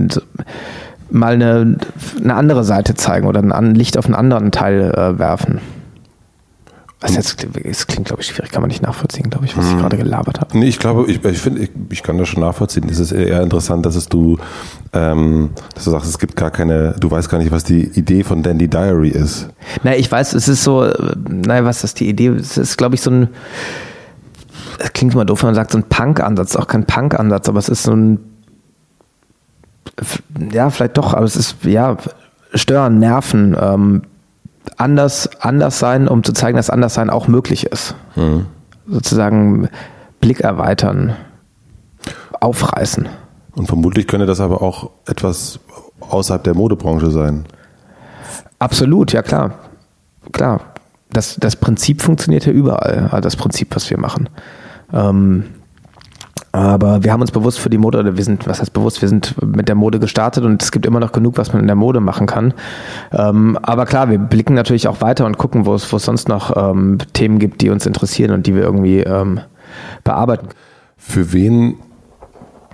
mal eine, eine andere Seite zeigen oder ein Licht auf einen anderen Teil äh, werfen. Was jetzt, es klingt, glaube ich, schwierig, kann man nicht nachvollziehen, glaube ich, was ich hm. gerade gelabert habe. Nee, ich glaube, ich, ich finde, ich, ich, kann das schon nachvollziehen. Es ist eher interessant, dass es du, ähm, dass du sagst, es gibt gar keine, du weißt gar nicht, was die Idee von Dandy Diary ist. Naja, ich weiß, es ist so, naja, was ist die Idee? Es ist, glaube ich, so ein, das klingt immer doof, wenn man sagt, so ein Punk-Ansatz, auch kein Punk-Ansatz, aber es ist so ein, ja, vielleicht doch, aber es ist, ja, stören, nerven, ähm, anders, anders sein, um zu zeigen, dass anders sein auch möglich ist. Mhm. Sozusagen Blick erweitern, aufreißen. Und vermutlich könnte das aber auch etwas außerhalb der Modebranche sein. Absolut, ja klar. Klar. Das, das Prinzip funktioniert ja überall, also das Prinzip, was wir machen. Ähm, aber wir haben uns bewusst für die Mode, oder wir sind, was heißt bewusst, wir sind mit der Mode gestartet und es gibt immer noch genug, was man in der Mode machen kann. Ähm, aber klar, wir blicken natürlich auch weiter und gucken, wo es, wo es sonst noch ähm, Themen gibt, die uns interessieren und die wir irgendwie ähm, bearbeiten. Für wen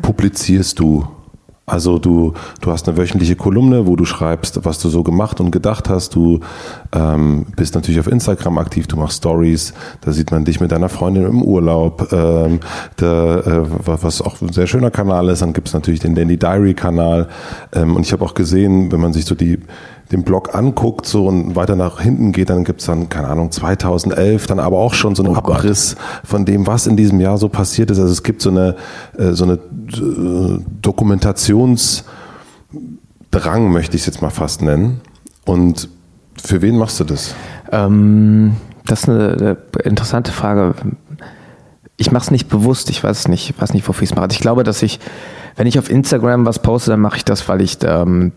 publizierst du also du, du hast eine wöchentliche Kolumne, wo du schreibst, was du so gemacht und gedacht hast. Du ähm, bist natürlich auf Instagram aktiv, du machst Stories, da sieht man dich mit deiner Freundin im Urlaub, ähm, der, äh, was auch ein sehr schöner Kanal ist. Dann gibt es natürlich den Dandy Diary Kanal. Ähm, und ich habe auch gesehen, wenn man sich so die den Blog anguckt so und weiter nach hinten geht, dann gibt's dann, keine Ahnung, 2011, dann aber auch schon so einen oh Abriss von dem, was in diesem Jahr so passiert ist. Also es gibt so eine, äh, so eine Dokumentationsdrang, möchte ich es jetzt mal fast nennen. Und für wen machst du das? Ähm, das ist eine interessante Frage. Ich mache es nicht bewusst, ich weiß nicht, ich weiß nicht, wofür ich es mache. Ich glaube, dass ich, wenn ich auf Instagram was poste, dann mache ich das, weil ich ähm,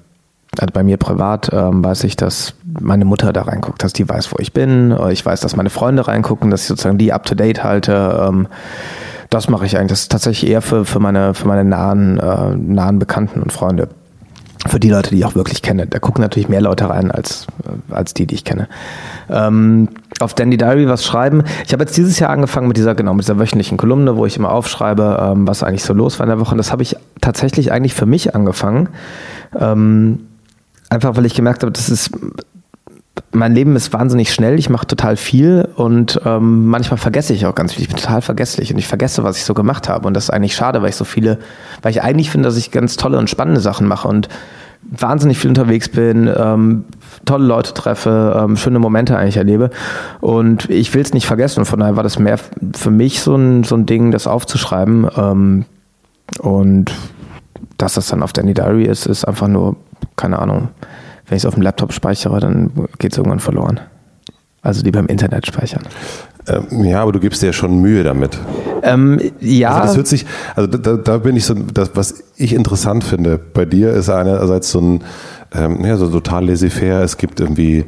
also bei mir privat ähm, weiß ich, dass meine Mutter da reinguckt, dass die weiß, wo ich bin. Ich weiß, dass meine Freunde reingucken, dass ich sozusagen die up to date halte. Ähm, das mache ich eigentlich. Das ist tatsächlich eher für, für meine, für meine nahen, äh, nahen Bekannten und Freunde. Für die Leute, die ich auch wirklich kenne. Da gucken natürlich mehr Leute rein als, äh, als die, die ich kenne. Ähm, auf Dandy Diary was schreiben. Ich habe jetzt dieses Jahr angefangen mit dieser, genau, mit dieser wöchentlichen Kolumne, wo ich immer aufschreibe, ähm, was eigentlich so los war in der Woche. Und das habe ich tatsächlich eigentlich für mich angefangen. Ähm, Einfach weil ich gemerkt habe, das ist mein Leben ist wahnsinnig schnell, ich mache total viel und ähm, manchmal vergesse ich auch ganz viel. Ich bin total vergesslich und ich vergesse, was ich so gemacht habe. Und das ist eigentlich schade, weil ich so viele, weil ich eigentlich finde, dass ich ganz tolle und spannende Sachen mache und wahnsinnig viel unterwegs bin, ähm, tolle Leute treffe, ähm, schöne Momente eigentlich erlebe. Und ich will es nicht vergessen. Und von daher war das mehr für mich so ein, so ein Ding, das aufzuschreiben. Ähm, und dass das dann auf Danny Diary ist, ist einfach nur, keine Ahnung, wenn ich es auf dem Laptop speichere, dann geht es irgendwann verloren. Also die beim Internet speichern. Ähm, ja, aber du gibst dir ja schon Mühe damit. Ähm, ja. Also das hört sich, also da, da bin ich so, das, was ich interessant finde bei dir, ist einerseits so ein, ähm, ja, so total laissez-faire. Es gibt irgendwie,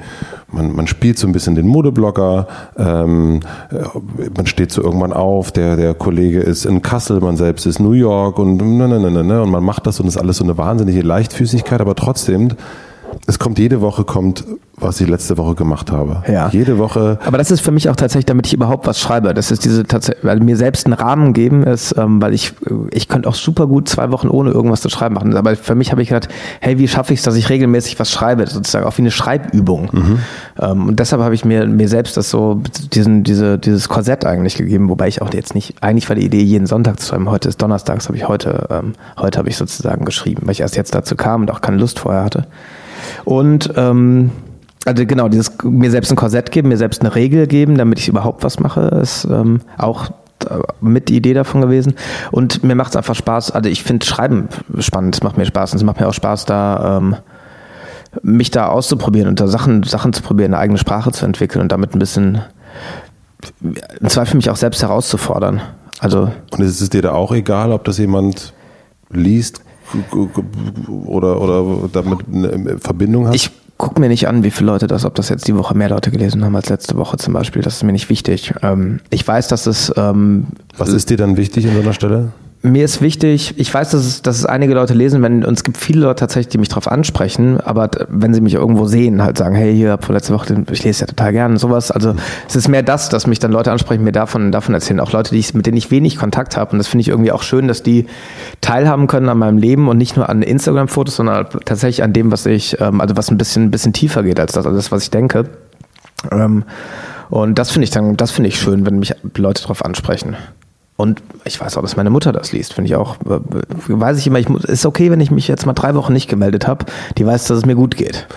man, man spielt so ein bisschen den Modeblogger, ähm, äh, man steht so irgendwann auf, der, der Kollege ist in Kassel, man selbst ist New York und, ne, ne, ne, ne, und man macht das und ist alles so eine wahnsinnige Leichtfüßigkeit, aber trotzdem es kommt jede Woche kommt, was ich letzte Woche gemacht habe. Ja. Jede Woche. Aber das ist für mich auch tatsächlich, damit ich überhaupt was schreibe. Das ist diese tatsächlich, weil mir selbst einen Rahmen geben ist, ähm, weil ich ich könnte auch super gut zwei Wochen ohne irgendwas zu schreiben machen. Aber für mich habe ich gedacht, hey, wie schaffe ich es, dass ich regelmäßig was schreibe, sozusagen auch wie eine Schreibübung. Mhm. Ähm, und deshalb habe ich mir mir selbst das so diesen diese dieses Korsett eigentlich gegeben, wobei ich auch jetzt nicht eigentlich war die Idee jeden Sonntag zu schreiben. Heute ist Donnerstags, habe ich heute ähm, heute habe ich sozusagen geschrieben, weil ich erst jetzt dazu kam und auch keine Lust vorher hatte. Und ähm, also genau, dieses mir selbst ein Korsett geben, mir selbst eine Regel geben, damit ich überhaupt was mache, ist ähm, auch äh, mit die Idee davon gewesen. Und mir macht es einfach Spaß. Also ich finde Schreiben spannend, es macht mir Spaß und es macht mir auch Spaß, da ähm, mich da auszuprobieren und da Sachen, Sachen zu probieren, eine eigene Sprache zu entwickeln und damit ein bisschen im Zweifel mich auch selbst herauszufordern. Also und ist es dir da auch egal, ob das jemand liest, oder, oder damit eine Verbindung hast? Ich gucke mir nicht an, wie viele Leute das, ob das jetzt die Woche mehr Leute gelesen haben als letzte Woche zum Beispiel. Das ist mir nicht wichtig. Ähm, ich weiß, dass es. Ähm, Was ist dir dann wichtig an so einer Stelle? Mir ist wichtig, ich weiß, dass es, dass es einige Leute lesen, wenn, und es gibt viele Leute tatsächlich, die mich darauf ansprechen, aber wenn sie mich irgendwo sehen, halt sagen, hey, hier, vor letzte Woche, ich lese ja total gern, sowas. Also es ist mehr das, dass mich dann Leute ansprechen, mir davon, davon erzählen. Auch Leute, die ich, mit denen ich wenig Kontakt habe. Und das finde ich irgendwie auch schön, dass die teilhaben können an meinem Leben und nicht nur an Instagram-Fotos, sondern tatsächlich an dem, was ich, ähm, also was ein bisschen, ein bisschen tiefer geht als das, also das, was ich denke. Ähm, und das finde ich dann, das finde ich schön, wenn mich Leute darauf ansprechen. Und ich weiß auch, dass meine Mutter das liest, finde ich auch. Äh, weiß ich immer, ich muss, ist okay, wenn ich mich jetzt mal drei Wochen nicht gemeldet habe. Die weiß, dass es mir gut geht.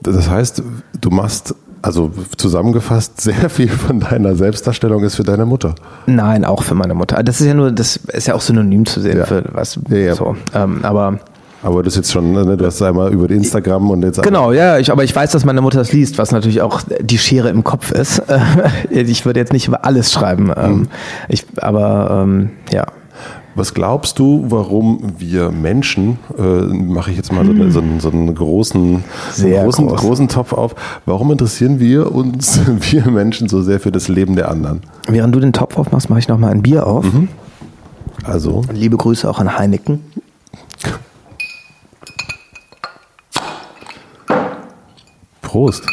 Das heißt, du machst also zusammengefasst, sehr viel von deiner Selbstdarstellung ist für deine Mutter. Nein, auch für meine Mutter. Das ist ja nur, das ist ja auch synonym zu sehen Ja. für was. Ja, ja. So. Ähm, aber Aber das ist jetzt schon, ne, du hast einmal über Instagram und jetzt genau, ja, ich, aber ich weiß, dass meine Mutter das liest, was natürlich auch die Schere im Kopf ist. ich würde jetzt nicht über alles schreiben. Mhm. Ich, aber ähm, ja. Was glaubst du, warum wir Menschen, äh, mache ich jetzt mal so, so, einen, so einen großen, Sehr großen, groß. großen Topf auf, warum interessieren wir uns, wir Menschen, so sehr für das Leben der anderen? Während du den Topf aufmachst, mache ich noch mal ein Bier auf. Mhm. Also, Liebe Grüße auch an Heineken. Prost.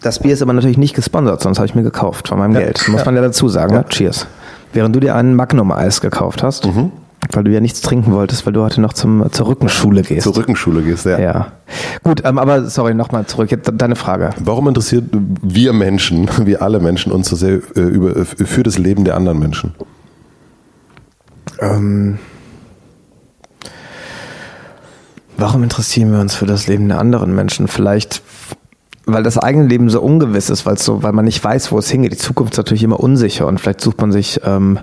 Das Bier ist aber natürlich nicht gesponsert, sonst habe ich mir gekauft von meinem Ja. Geld. Muss Ja. man ja dazu sagen. Ne? Cheers. Während du dir einen Magnum-Eis gekauft hast, Mhm. weil du ja nichts trinken wolltest, weil du heute noch zum, zur Rückenschule gehst. Zur Rückenschule gehst, ja. Ja. Gut, ähm, aber sorry, nochmal zurück. Deine Frage. Warum interessiert wir Menschen, wir alle Menschen, uns so sehr äh, über, äh, für das Leben der anderen Menschen? Ähm, warum interessieren wir uns für das Leben der anderen Menschen? Vielleicht, weil das eigene Leben so ungewiss ist, weil so, weil man nicht weiß, wo es hingeht. Die Zukunft ist natürlich immer unsicher und vielleicht sucht man sich, ähm,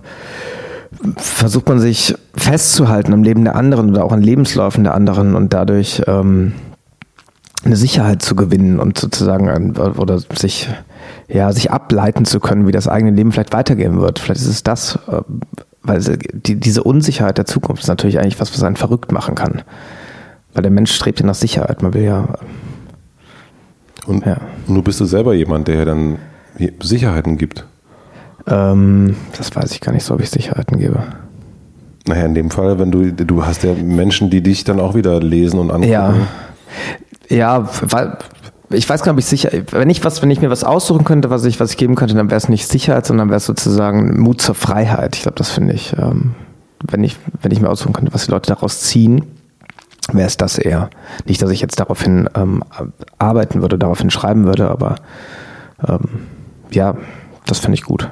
versucht man sich festzuhalten am Leben der anderen oder auch an Lebensläufen der anderen und dadurch ähm, eine Sicherheit zu gewinnen und sozusagen oder sich ja sich ableiten zu können, wie das eigene Leben vielleicht weitergehen wird. Vielleicht ist es das, äh, weil die, diese Unsicherheit der Zukunft ist natürlich eigentlich was, was einen verrückt machen kann. Weil der Mensch strebt ja nach Sicherheit. Man will ja, Und Ja. nun bist du selber jemand, der dann Sicherheiten gibt. ähm, das weiß ich gar nicht so, ob ich Sicherheiten gebe. Naja, in dem Fall, wenn du, du hast ja Menschen, die dich dann auch wieder lesen und angucken. Ja, ja, weil ich weiß gar nicht, ob ich sicher, wenn ich was, wenn ich mir was aussuchen könnte, was ich, was ich geben könnte, dann wäre es nicht Sicherheit, sondern wäre es sozusagen Mut zur Freiheit. Ich glaube, das finde ich, ähm, wenn ich, wenn ich mir aussuchen könnte, was die Leute daraus ziehen, wäre es das eher. Nicht, dass ich jetzt daraufhin ähm, arbeiten würde, daraufhin schreiben würde, aber ähm, ja, das finde ich gut.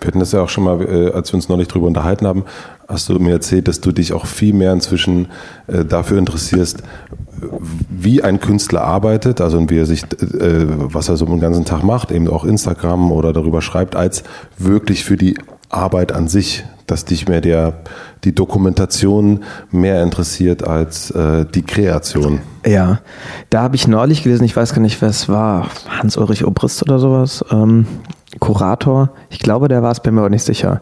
Wir hatten das ja auch schon mal, äh, als wir uns neulich drüber unterhalten haben, hast du mir erzählt, dass du dich auch viel mehr inzwischen äh, dafür interessierst, wie ein Künstler arbeitet, also wie er sich, äh, was er so den ganzen Tag macht, eben auch Instagram oder darüber schreibt, als wirklich für die Arbeit an sich, dass dich mehr der, die Dokumentation mehr interessiert als äh, die Kreation. Ja, da habe ich neulich gelesen, ich weiß gar nicht, wer es war, Hans-Ulrich Obrist oder sowas, ähm, Kurator, ich glaube, der war es, bin mir aber nicht sicher.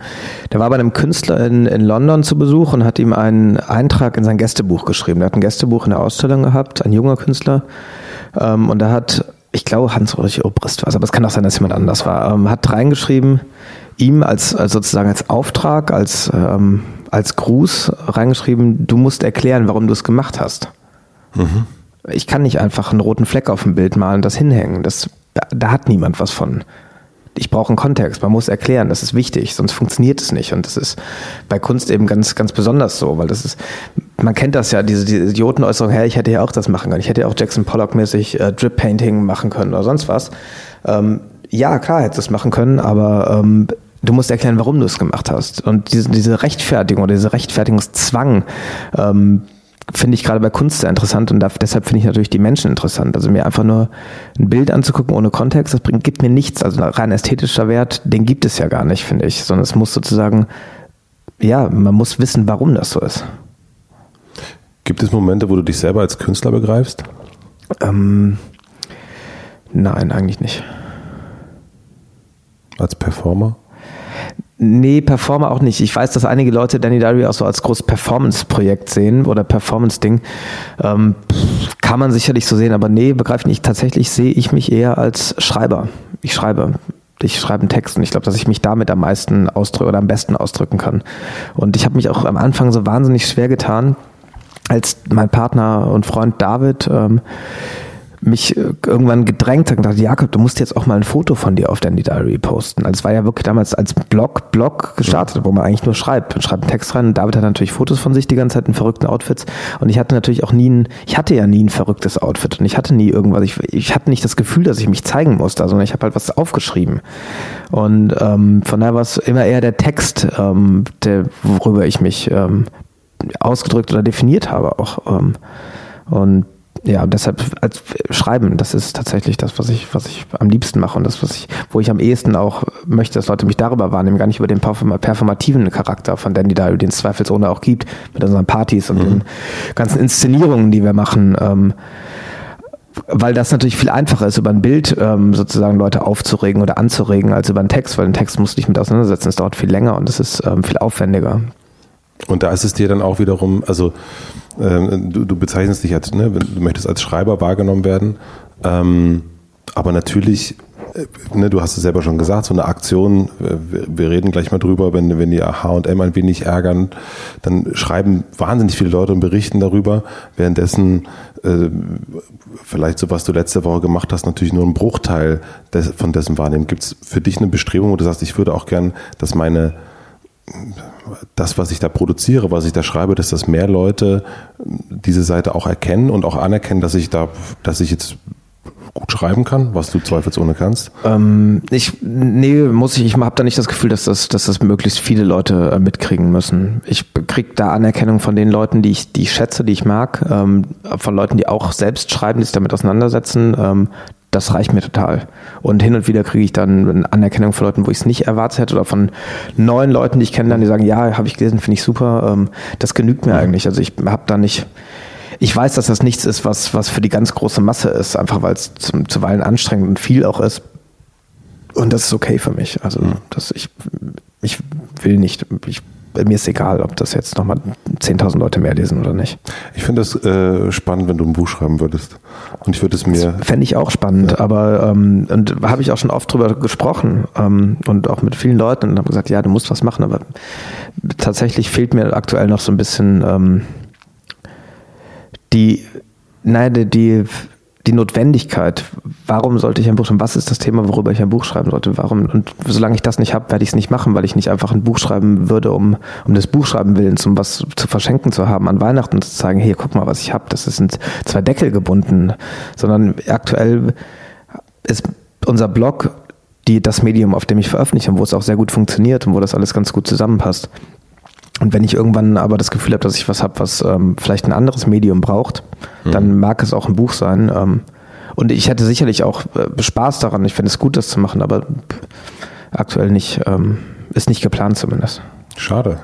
Der war bei einem Künstler in, in London zu Besuch und hat ihm einen Eintrag in sein Gästebuch geschrieben. Er hat ein Gästebuch in der Ausstellung gehabt, ein junger Künstler, ähm, und da hat, ich glaube, Hans-Ulrich Obrist war es, aber es kann auch sein, dass jemand anders war, ähm, hat reingeschrieben, ihm als, als sozusagen als Auftrag, als, ähm, als Gruß reingeschrieben, du musst erklären, warum du es gemacht hast. Mhm. Ich kann nicht einfach einen roten Fleck auf dem Bild malen und das hinhängen. Das, da, da hat niemand was von. Ich brauche einen Kontext, man muss erklären, das ist wichtig, sonst funktioniert es nicht. Und das ist bei Kunst eben ganz, ganz besonders so, weil das ist, man kennt das ja, diese, diese Idiotenäußerung, hey, ich hätte ja auch das machen können. Ich hätte ja auch Jackson Pollock-mäßig äh, Drip Painting machen können oder sonst was. Ähm, ja, klar, hätte es machen können, aber ähm, du musst erklären, warum du es gemacht hast. Und diese, diese Rechtfertigung oder dieser Rechtfertigungszwang, ähm, finde ich gerade bei Kunst sehr interessant und deshalb finde ich natürlich die Menschen interessant. Also mir einfach nur ein Bild anzugucken ohne Kontext, das bringt, gibt mir nichts. Also rein ästhetischer Wert, den gibt es ja gar nicht, finde ich. Sondern es muss sozusagen, ja, man muss wissen, warum das so ist. Gibt es Momente, wo du dich selber als Künstler begreifst? Ähm, nein, eigentlich nicht. Als Performer? Nee, Performer auch nicht. Ich weiß, dass einige Leute Danny Diary auch so als großes Performance-Projekt sehen oder Performance-Ding. Ähm, kann man sicherlich so sehen, aber nee, begreife ich nicht. Tatsächlich sehe ich mich eher als Schreiber. Ich schreibe. Ich schreibe einen Text und ich glaube, dass ich mich damit am meisten ausdrücke oder am besten ausdrücken kann. Und ich habe mich auch am Anfang so wahnsinnig schwer getan, als mein Partner und Freund David ähm, mich äh, irgendwann gedrängt hat und dachte, Jakob, du musst jetzt auch mal ein Foto von dir auf Dandy Diary posten. Also es war ja wirklich damals als Blog, Blog gestartet, wo man eigentlich nur schreibt. Man schreibt einen Text rein und David hat natürlich Fotos von sich die ganze Zeit in verrückten Outfits. Und ich hatte natürlich auch nie ein, ich hatte ja nie ein verrücktes Outfit und ich hatte nie irgendwas, ich, ich hatte nicht das Gefühl, dass ich mich zeigen musste, sondern ich habe halt was aufgeschrieben. Und ähm, von daher war es immer eher der Text, ähm, der, worüber ich mich ähm, ausgedrückt oder definiert habe auch. Ähm, und ja, deshalb als Schreiben, das ist tatsächlich das, was ich, was ich am liebsten mache und das, was ich, wo ich am ehesten auch möchte, dass Leute mich darüber wahrnehmen, gar nicht über den performativen Charakter von Dandy Dial, den es zweifelsohne auch gibt, mit unseren Partys und mhm. den ganzen Inszenierungen, die wir machen. Ähm, weil das natürlich viel einfacher ist, über ein Bild ähm, sozusagen Leute aufzuregen oder anzuregen, als über einen Text, weil ein Text musst du dich mit auseinandersetzen, es dauert viel länger und es ist ähm, viel aufwendiger. Und da ist es dir dann auch wiederum, also ähm, du, du, bezeichnest dich als, ne, du möchtest als Schreiber wahrgenommen werden, ähm, aber natürlich, äh, ne, du hast es selber schon gesagt, so eine Aktion, äh, wir, reden gleich mal drüber, wenn, wenn die H&M ein wenig ärgern, dann schreiben wahnsinnig viele Leute und berichten darüber, währenddessen äh, vielleicht so, was du letzte Woche gemacht hast, natürlich nur ein Bruchteil des, von dessen wahrnehmen. Gibt es für dich eine Bestrebung, wo du sagst, ich würde auch gern, dass meine das, was ich da produziere, was ich da schreibe, dass das mehr Leute diese Seite auch erkennen und auch anerkennen, dass ich da, dass ich jetzt gut schreiben kann, was du zweifelsohne kannst? Ähm, ich, nee, muss ich, ich habe da nicht das Gefühl, dass das, dass das möglichst viele Leute äh, mitkriegen müssen. Ich kriege da Anerkennung von den Leuten, die ich, die ich schätze, die ich mag, ähm, von Leuten, die auch selbst schreiben, die sich damit auseinandersetzen. Ähm, das reicht mir total. Und hin und wieder kriege ich dann eine Anerkennung von Leuten, wo ich es nicht erwartet hätte oder von neuen Leuten, die ich kenne, die sagen, ja, habe ich gelesen, finde ich super. Ähm, das genügt mir eigentlich. Also ich habe da nicht, ich weiß, dass das nichts ist, was, was für die ganz große Masse ist, einfach weil es zuweilen anstrengend und viel auch ist. Und das ist okay für mich. Also das, ich, ich will nicht, ich mir ist egal, ob das jetzt nochmal 10.000 Leute mehr lesen oder nicht. Ich finde das äh, spannend, wenn du ein Buch schreiben würdest. Und ich würde es mir. Fände ich auch spannend, ja. aber ähm, und habe ich auch schon oft drüber gesprochen ähm, und auch mit vielen Leuten und habe gesagt, ja, du musst was machen, aber tatsächlich fehlt mir aktuell noch so ein bisschen ähm, die, nein, die, die Notwendigkeit, warum sollte ich ein Buch schreiben, was ist das Thema, worüber ich ein Buch schreiben sollte, warum, und solange ich das nicht habe, werde ich es nicht machen, weil ich nicht einfach ein Buch schreiben würde, um, um des Buchschreiben willens, um was zu verschenken zu haben an Weihnachten zu zeigen, hey, guck mal, was ich habe, das sind zwei Deckel gebunden, sondern aktuell ist unser Blog die, das Medium, auf dem ich veröffentliche und wo es auch sehr gut funktioniert und wo das alles ganz gut zusammenpasst. Und wenn ich irgendwann aber das Gefühl habe, dass ich was habe, was ähm, vielleicht ein anderes Medium braucht, mhm. dann mag es auch ein Buch sein. Ähm, und ich hätte sicherlich auch äh, Spaß daran. Ich finde es gut, das zu machen, aber aktuell nicht, ähm, ist nicht geplant zumindest. Schade.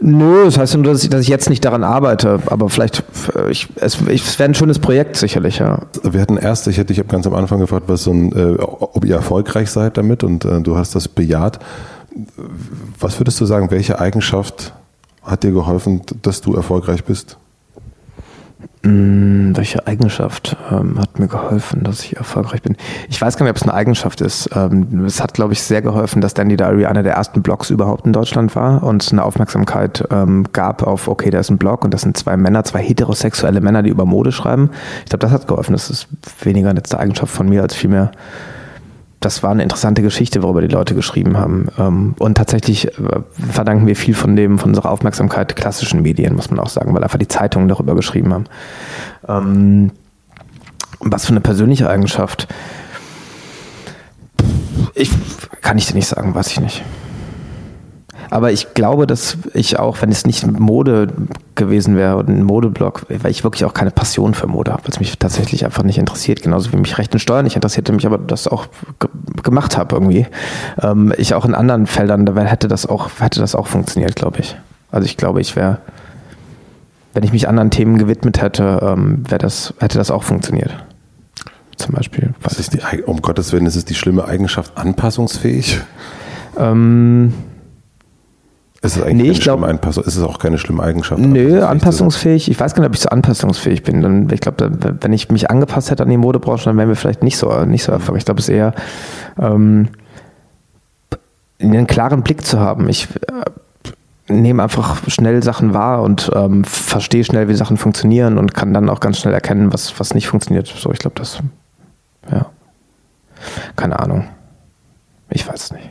Nö, das heißt nur, dass ich, dass ich jetzt nicht daran arbeite, aber vielleicht, äh, ich, es, es wäre ein schönes Projekt sicherlich, ja. Wir hatten erst, ich hätte dich ganz am Anfang gefragt, was so ein, äh, ob ihr erfolgreich seid damit und äh, du hast das bejaht. Was würdest du sagen, welche Eigenschaft hat dir geholfen, dass du erfolgreich bist? Hm, welche Eigenschaft ähm, hat mir geholfen, dass ich erfolgreich bin? Ich weiß gar nicht, ob es eine Eigenschaft ist. Ähm, es hat, glaube ich, sehr geholfen, dass Dandy Diary einer der ersten Blogs überhaupt in Deutschland war und eine Aufmerksamkeit ähm, gab auf, okay, da ist ein Blog und das sind zwei Männer, zwei heterosexuelle Männer, die über Mode schreiben. Ich glaube, das hat geholfen. Das ist weniger eine Eigenschaft von mir als vielmehr das war eine interessante Geschichte, worüber die Leute geschrieben haben. Ähm, und tatsächlich äh, verdanken wir viel von dem, von unserer Aufmerksamkeit klassischen Medien, muss man auch sagen, weil einfach die Zeitungen darüber geschrieben haben. Ähm, was für eine persönliche Eigenschaft? Ich kann ich dir nicht sagen, weiß ich nicht. Aber ich glaube, dass ich auch, wenn es nicht Mode gewesen wäre und ein Modeblog, weil ich wirklich auch keine Passion für Mode habe, weil es mich tatsächlich einfach nicht interessiert, genauso wie mich Recht und Steuern nicht interessierte, mich aber das auch gemacht habe irgendwie. Ähm, ich auch in anderen Feldern, da hätte das auch, hätte das auch funktioniert, glaube ich. Also ich glaube, ich wäre, wenn ich mich anderen Themen gewidmet hätte, ähm, das, hätte das auch funktioniert. Zum Beispiel. Was ist die, um Gottes Willen, ist es die schlimme Eigenschaft anpassungsfähig? Ähm, ist es eigentlich nee, ich glaub, Anpassung? Ist es auch keine schlimme Eigenschaft? Nö, anpassungsfähig. Ich weiß gar nicht, ob ich so anpassungsfähig bin. Dann, ich glaube, wenn ich mich angepasst hätte an die Modebranche, dann wären wir vielleicht nicht so, nicht so erfolgreich. Ich glaube, es ist eher ähm, einen klaren Blick zu haben. Ich äh, nehme einfach schnell Sachen wahr und ähm, verstehe schnell, wie Sachen funktionieren und kann dann auch ganz schnell erkennen, was, was nicht funktioniert. So, ich glaube, das, ja. Keine Ahnung. Ich weiß es nicht.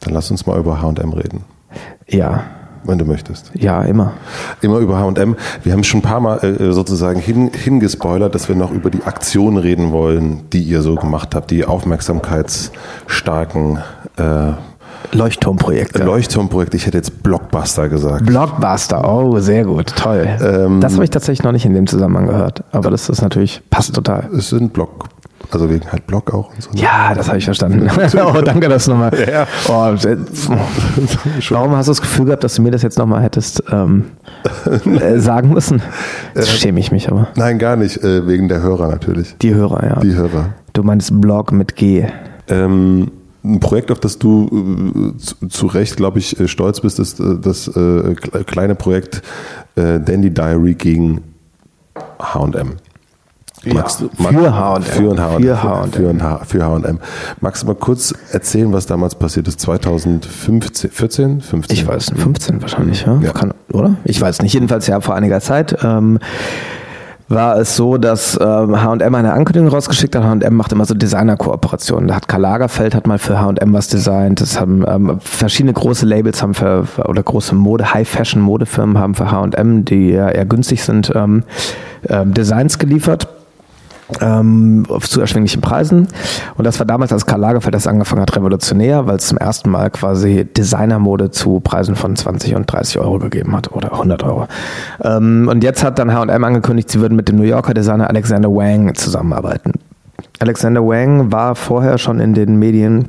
Dann lass uns mal über HM reden. Ja. Wenn du möchtest. Ja, immer. Immer über HM. Wir haben schon ein paar Mal äh, sozusagen hin, hingespoilert, dass wir noch über die Aktion reden wollen, die ihr so gemacht habt, die aufmerksamkeitsstarken äh, Leuchtturmprojekte. Leuchtturmprojekte, ich hätte jetzt Blockbuster gesagt. Blockbuster, oh, sehr gut, toll. Ähm, das habe ich tatsächlich noch nicht in dem Zusammenhang gehört, aber das ist natürlich, passt total. Es sind Block, also wegen halt Blog auch und so. Ne? Ja, das habe ich verstanden. oh, danke, dass du nochmal. Ja. Oh, warum hast du das Gefühl gehabt, dass du mir das jetzt nochmal hättest ähm, äh, sagen müssen? Jetzt äh, schäme ich mich aber. Nein, gar nicht. Äh, wegen der Hörer natürlich. Die Hörer, ja. Die Hörer. Du meinst Blog mit G. Ähm, ein Projekt, auf das du äh, zu, zu Recht, glaube ich, äh, stolz bist, ist das kleine Projekt Dandy Diary gegen H&M. Magst für H&M. Für H&M. Für H&M. Für H&M. Magst du mal kurz erzählen, was damals passiert ist? 2015, 14, 15? Ich weiß, 15 wahrscheinlich, ja. ja. Kann, oder? Ich weiß nicht. Jedenfalls ja vor einiger Zeit. Ähm, war es so, dass ähm, H&M eine Ankündigung rausgeschickt hat. H&M macht immer so Designer-Kooperationen. Da hat Karl Lagerfeld hat mal für H&M was designt. Das haben ähm, verschiedene große Labels haben für oder große Mode, High-Fashion-Modefirmen haben für H&M, die ja eher günstig sind, ähm, ähm, Designs geliefert ähm, zu erschwinglichen Preisen. Und das war damals, als Karl Lagerfeld das angefangen hat, revolutionär, weil es zum ersten Mal quasi Designermode zu Preisen von 20 und 30 Euro gegeben hat oder 100 Euro. Ähm, und jetzt hat dann H&M angekündigt, sie würden mit dem New Yorker Designer Alexander Wang zusammenarbeiten. Alexander Wang war vorher schon in den Medien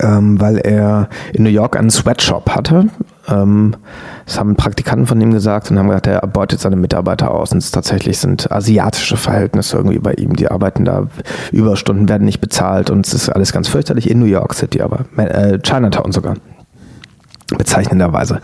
ähm, weil er in New York einen Sweatshop hatte. Ähm, das haben Praktikanten von ihm gesagt und haben gesagt, er beutet seine Mitarbeiter aus. Und es tatsächlich sind asiatische Verhältnisse irgendwie bei ihm. Die arbeiten da, Überstunden werden nicht bezahlt und es ist alles ganz fürchterlich in New York City, aber äh, Chinatown sogar. Bezeichnenderweise.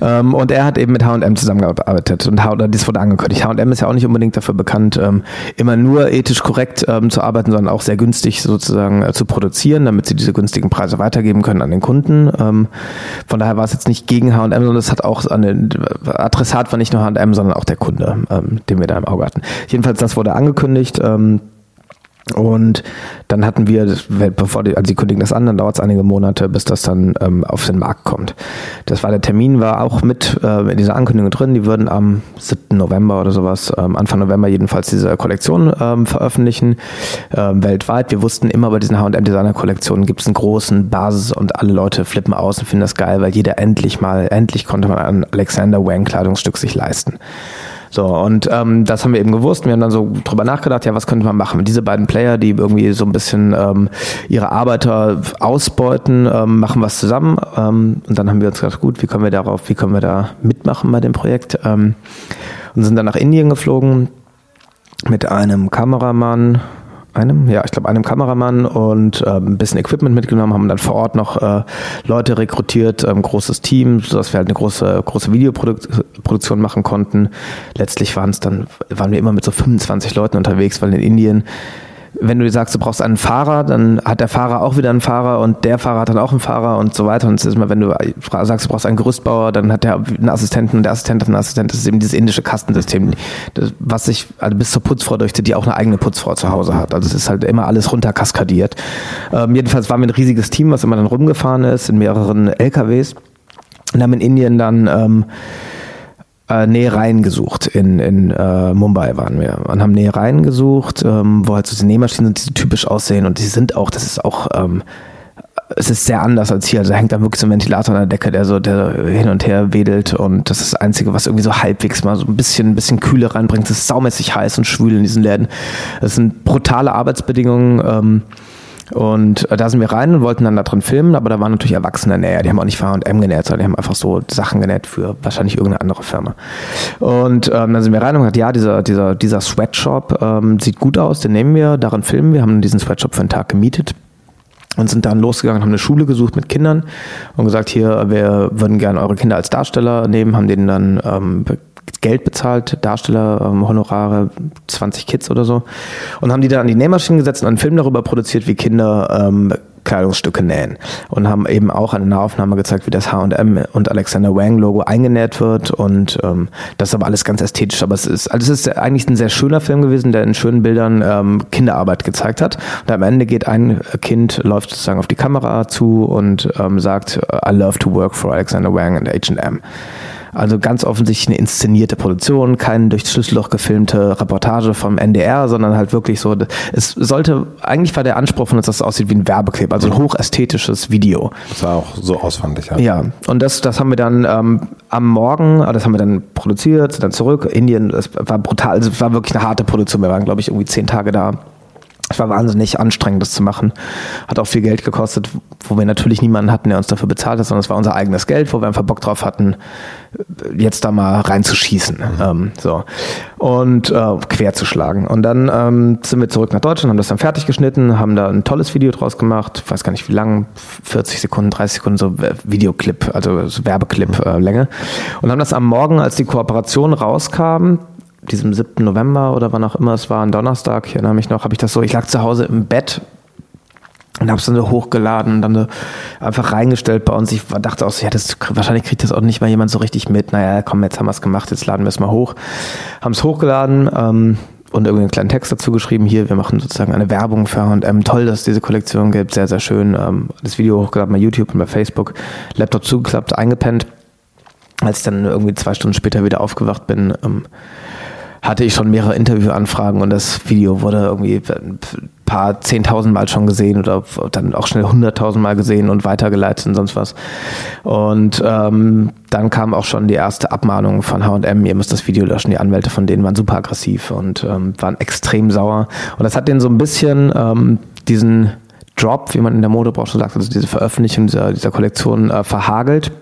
Ähm, und er hat eben mit H&M zusammengearbeitet und H das wurde angekündigt. H&M ist ja auch nicht unbedingt dafür bekannt, ähm, immer nur ethisch korrekt ähm, zu arbeiten, sondern auch sehr günstig sozusagen äh, zu produzieren, damit sie diese günstigen Preise weitergeben können an den Kunden. Ähm, von daher war es jetzt nicht gegen H&M, sondern es hat auch eine Adressat war nicht nur H&M, sondern auch der Kunde, ähm, den wir da im Auge hatten. Jedenfalls das wurde angekündigt. Ähm, und dann hatten wir, bevor die, also die kündigen das an, dann dauert es einige Monate, bis das dann ähm, auf den Markt kommt. Das war der Termin, war auch mit äh, in dieser Ankündigung drin. Die würden am 7. November oder sowas, ähm, Anfang November jedenfalls diese Kollektion ähm, veröffentlichen, ähm, weltweit. Wir wussten immer bei diesen H&M Designer Kollektionen gibt es einen großen Basis und alle Leute flippen aus und finden das geil, weil jeder endlich mal, endlich konnte man ein Alexander Wang Kleidungsstück sich leisten. So, und ähm, das haben wir eben gewusst. Wir haben dann so drüber nachgedacht, ja, was könnte man machen? Diese beiden Player, die irgendwie so ein bisschen ähm, ihre Arbeiter ausbeuten, ähm, machen was zusammen. Ähm, und dann haben wir uns gedacht, gut, wie können wir darauf, wie können wir da mitmachen bei dem Projekt? Ähm, und sind dann nach Indien geflogen mit einem Kameramann, einem, ja, ich glaube einem Kameramann und äh, ein bisschen Equipment mitgenommen, haben dann vor Ort noch äh, Leute rekrutiert, ähm, großes Team, sodass wir halt eine große, große Videoproduktion machen konnten. Letztlich waren es dann, waren wir immer mit so 25 Leuten unterwegs, weil in Indien wenn du sagst, du brauchst einen Fahrer, dann hat der Fahrer auch wieder einen Fahrer und der Fahrer hat dann auch einen Fahrer und so weiter. Und es ist immer, wenn du sagst, du brauchst einen Gerüstbauer, dann hat der einen Assistenten und der Assistent hat einen Assistent. Das ist eben dieses indische Kastensystem, das, was sich also bis zur Putzfrau durchzieht, die auch eine eigene Putzfrau zu Hause hat. Also es ist halt immer alles runterkaskadiert. Ähm, jedenfalls waren wir ein riesiges Team, was immer dann rumgefahren ist in mehreren LKWs und haben in Indien dann ähm, äh, Nähereien gesucht. In, in äh, Mumbai waren wir und haben Nähereien gesucht, ähm, wo halt so diese Nähmaschinen sind, die so typisch aussehen und die sind auch, das ist auch, ähm, es ist sehr anders als hier. Also da hängt da wirklich so ein Ventilator an der Decke, der so der hin und her wedelt und das ist das Einzige, was irgendwie so halbwegs mal so ein bisschen, ein bisschen Kühle reinbringt. Es ist saumäßig heiß und schwül in diesen Läden. Das sind brutale Arbeitsbedingungen. Ähm, und äh, da sind wir rein und wollten dann da drin filmen, aber da waren natürlich Erwachsene näher. Die haben auch nicht H&M genäht, sondern die haben einfach so Sachen genäht für wahrscheinlich irgendeine andere Firma. Und ähm, dann sind wir rein und gesagt, ja, dieser, dieser, dieser Sweatshop ähm, sieht gut aus, den nehmen wir, darin filmen wir, haben diesen Sweatshop für einen Tag gemietet und sind dann losgegangen, haben eine Schule gesucht mit Kindern und gesagt, hier, wir würden gerne eure Kinder als Darsteller nehmen, haben denen dann ähm, Geld bezahlt, Darsteller, ähm, Honorare, 20 Kids oder so. Und haben die dann an die Nähmaschinen gesetzt und einen Film darüber produziert, wie Kinder ähm, Kleidungsstücke nähen. Und haben eben auch eine Nahaufnahme gezeigt, wie das H&M und Alexander Wang Logo eingenäht wird. Und ähm, das ist aber alles ganz ästhetisch. Aber es ist, also es ist eigentlich ein sehr schöner Film gewesen, der in schönen Bildern ähm, Kinderarbeit gezeigt hat. Und am Ende geht ein Kind, läuft sozusagen auf die Kamera zu und ähm, sagt, I love to work for Alexander Wang and H&M. Also ganz offensichtlich eine inszenierte Produktion, keine durch Schlüsselloch gefilmte Reportage vom NDR, sondern halt wirklich so, es sollte, eigentlich war der Anspruch von uns, dass es aussieht wie ein Werbeclip, also ein hochästhetisches Video. Das war auch so auswendig, ja. Ja, und das, das haben wir dann ähm, am Morgen, das haben wir dann produziert, dann zurück. Indien, es war brutal, also es war wirklich eine harte Produktion. Wir waren, glaube ich, irgendwie zehn Tage da. Es war wahnsinnig anstrengend, das zu machen. Hat auch viel Geld gekostet, wo wir natürlich niemanden hatten, der uns dafür bezahlt hat, sondern es war unser eigenes Geld, wo wir einfach Bock drauf hatten, jetzt da mal reinzuschießen. Mhm. Ähm, so. Und äh, quer zu schlagen. Und dann ähm, sind wir zurück nach Deutschland, haben das dann fertig geschnitten, haben da ein tolles Video draus gemacht, ich weiß gar nicht wie lang, 40 Sekunden, 30 Sekunden, so Videoclip, also so Werbeclip-Länge. Äh, und haben das am Morgen, als die Kooperation rauskam, diesem 7. November oder wann auch immer es war, ein Donnerstag, ich erinnere mich noch, habe ich das so, ich lag zu Hause im Bett und habe es dann so hochgeladen und dann so einfach reingestellt bei uns. Ich dachte auch so, ja, das, wahrscheinlich kriegt das auch nicht mal jemand so richtig mit. Naja, komm, jetzt haben wir es gemacht, jetzt laden wir es mal hoch. Haben es hochgeladen ähm, und irgendwie einen kleinen Text dazu geschrieben. Hier, wir machen sozusagen eine Werbung für H&M. Toll, dass es diese Kollektion gibt, sehr, sehr schön. Ähm, das Video hochgeladen bei YouTube und bei Facebook. Laptop zugeklappt, eingepennt. Als ich dann irgendwie zwei Stunden später wieder aufgewacht bin, ähm, hatte ich schon mehrere Interviewanfragen und das Video wurde irgendwie ein paar zehntausend Mal schon gesehen oder dann auch schnell hunderttausend Mal gesehen und weitergeleitet und sonst was. Und ähm, dann kam auch schon die erste Abmahnung von H&M, ihr müsst das Video löschen. Die Anwälte von denen waren super aggressiv und ähm, waren extrem sauer. Und das hat denen so ein bisschen ähm, diesen Drop, wie man in der Modebranche sagt, also diese Veröffentlichung dieser, dieser Kollektion äh, verhagelt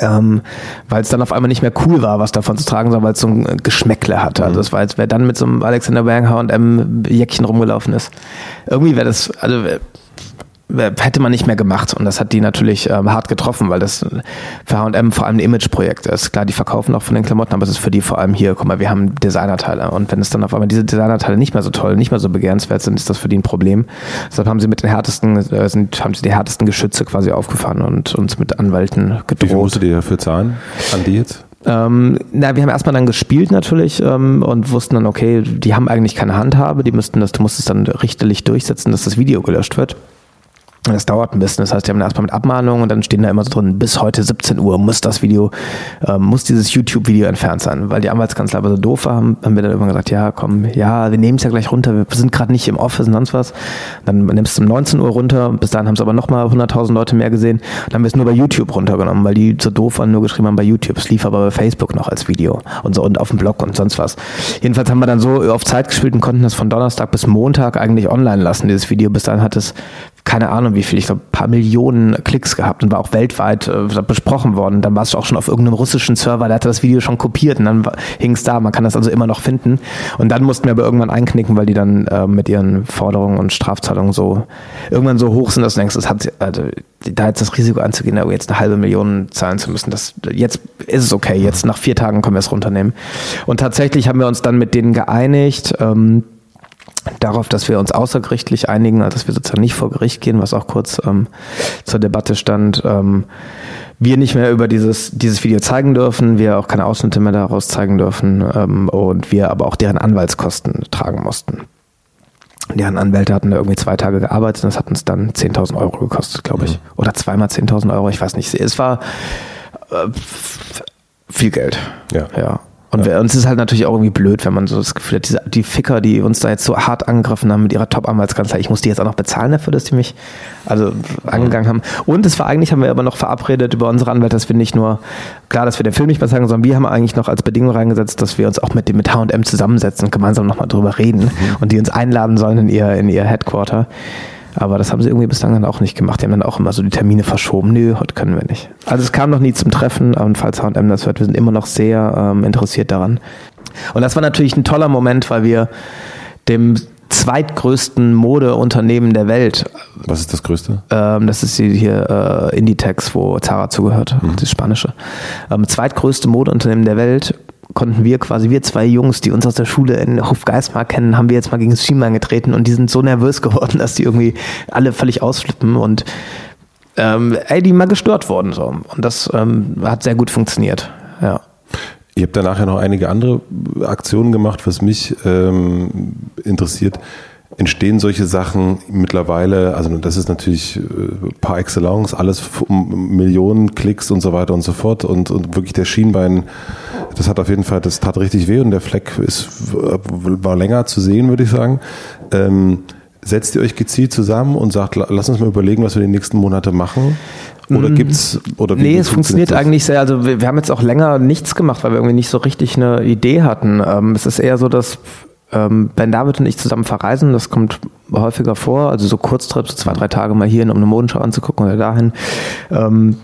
ähm, weil es dann auf einmal nicht mehr cool war, was davon zu tragen, sondern weil es so ein Geschmäckle hatte. Also es war, als wer dann mit so einem Alexander Wang H&M Jäckchen rumgelaufen ist. Irgendwie wäre das, also hätte man nicht mehr gemacht. Und das hat die natürlich ähm, hart getroffen, weil das für H&M vor allem ein Imageprojekt ist. Klar, die verkaufen auch von den Klamotten, aber es ist für die vor allem hier, guck mal, wir haben Designerteile. Und wenn es dann auf einmal diese Designerteile nicht mehr so toll, nicht mehr so begehrenswert sind, ist das für die ein Problem. Deshalb haben sie mit den härtesten, äh, sind, haben sie die härtesten Geschütze quasi aufgefahren und uns mit Anwälten gedroht. Wie viel musstet ihr dafür zahlen? An die jetzt? Ähm, na, wir haben erstmal dann gespielt natürlich ähm, und wussten dann, okay, die haben eigentlich keine Handhabe, die müssten das, du musst es dann richterlich durchsetzen, dass das Video gelöscht wird. Das dauert ein bisschen. Das heißt, die haben erstmal mit Abmahnungen und dann stehen da immer so drin, bis heute 17 Uhr muss das Video, äh, muss dieses YouTube-Video entfernt sein. Weil die Anwaltskanzler aber so doof war, haben, haben wir dann immer gesagt, ja, komm, ja, wir nehmen es ja gleich runter, wir sind gerade nicht im Office und sonst was. Dann nimmst du um 19 Uhr runter bis dahin haben es aber nochmal 100.000 Leute mehr gesehen. Dann haben wir es nur bei YouTube runtergenommen, weil die so doof waren, nur geschrieben haben bei YouTube. Es lief aber bei Facebook noch als Video und so und auf dem Blog und sonst was. Jedenfalls haben wir dann so auf Zeit gespielt und konnten das von Donnerstag bis Montag eigentlich online lassen, dieses Video. Bis dahin hat es keine Ahnung wie viel, ich glaube, paar Millionen Klicks gehabt und war auch weltweit äh, besprochen worden. Dann war es auch schon auf irgendeinem russischen Server, der hatte das Video schon kopiert und dann hing es da. Man kann das also immer noch finden. Und dann mussten wir aber irgendwann einknicken, weil die dann äh, mit ihren Forderungen und Strafzahlungen so irgendwann so hoch sind, dass du denkst, das hat, also, da jetzt das Risiko anzugehen, da jetzt eine halbe Million zahlen zu müssen, das, jetzt ist es okay. Jetzt nach vier Tagen können wir es runternehmen. Und tatsächlich haben wir uns dann mit denen geeinigt, ähm, darauf, dass wir uns außergerichtlich einigen, also dass wir sozusagen nicht vor Gericht gehen, was auch kurz ähm, zur Debatte stand. Ähm, wir nicht mehr über dieses, dieses Video zeigen dürfen, wir auch keine Ausschnitte mehr daraus zeigen dürfen ähm, und wir aber auch deren Anwaltskosten tragen mussten. Deren Anwälte hatten da irgendwie zwei Tage gearbeitet und das hat uns dann 10.000 Euro gekostet, glaube ich. Mhm. Oder zweimal 10.000 Euro, ich weiß nicht. Es war äh, viel Geld. Ja. ja. Und ja. uns ist halt natürlich auch irgendwie blöd, wenn man so das Gefühl hat, diese, die Ficker, die uns da jetzt so hart angegriffen haben mit ihrer Top-Anwaltskanzlei, ich muss die jetzt auch noch bezahlen dafür, dass die mich also angegangen haben. Und es war eigentlich, haben wir aber noch verabredet über unsere Anwälte, dass wir nicht nur, klar, dass wir den Film nicht mehr sagen, sondern wir haben eigentlich noch als Bedingung reingesetzt, dass wir uns auch mit dem mit H&M zusammensetzen und gemeinsam nochmal drüber reden mhm. und die uns einladen sollen in ihr, in ihr Headquarter. Aber das haben sie irgendwie bislang dann auch nicht gemacht. Die haben dann auch immer so die Termine verschoben. Nö, heute können wir nicht. Also es kam noch nie zum Treffen und falls H&M das hört, wir sind immer noch sehr ähm, interessiert daran. Und das war natürlich ein toller Moment, weil wir dem zweitgrößten Modeunternehmen der Welt. Was ist das größte? Ähm, das ist hier äh, Inditex, wo Zara zugehört, mhm. das spanische. Ähm, zweitgrößte Modeunternehmen der Welt konnten wir quasi, wir zwei Jungs, die uns aus der Schule in Hofgeismar kennen, haben wir jetzt mal gegen das Schienbein getreten und die sind so nervös geworden, dass die irgendwie alle völlig ausflippen und ähm, ey, die mal gestört worden so. Und das ähm, hat sehr gut funktioniert. Ja. Ihr habt danach ja noch einige andere Aktionen gemacht, was mich ähm, interessiert. Entstehen solche Sachen mittlerweile, also das ist natürlich äh, par excellence, alles um Millionen Klicks und so weiter und so fort und, und wirklich der Schienbein das hat auf jeden Fall, das tat richtig weh und der Fleck ist, war länger zu sehen, würde ich sagen. Ähm, setzt ihr euch gezielt zusammen und sagt, lass uns mal überlegen, was wir die nächsten Monate machen? Oder mm. gibt's oder wie Nee, es funktioniert das? eigentlich sehr. Also wir, wir, haben jetzt auch länger nichts gemacht, weil wir irgendwie nicht so richtig eine Idee hatten. Ähm, es ist eher so, dass ähm, Ben David und ich zusammen verreisen. Das kommt häufiger vor. Also so Kurztrips, zwei, drei Tage mal hierhin, um eine Modenschau anzugucken oder dahin. Ähm,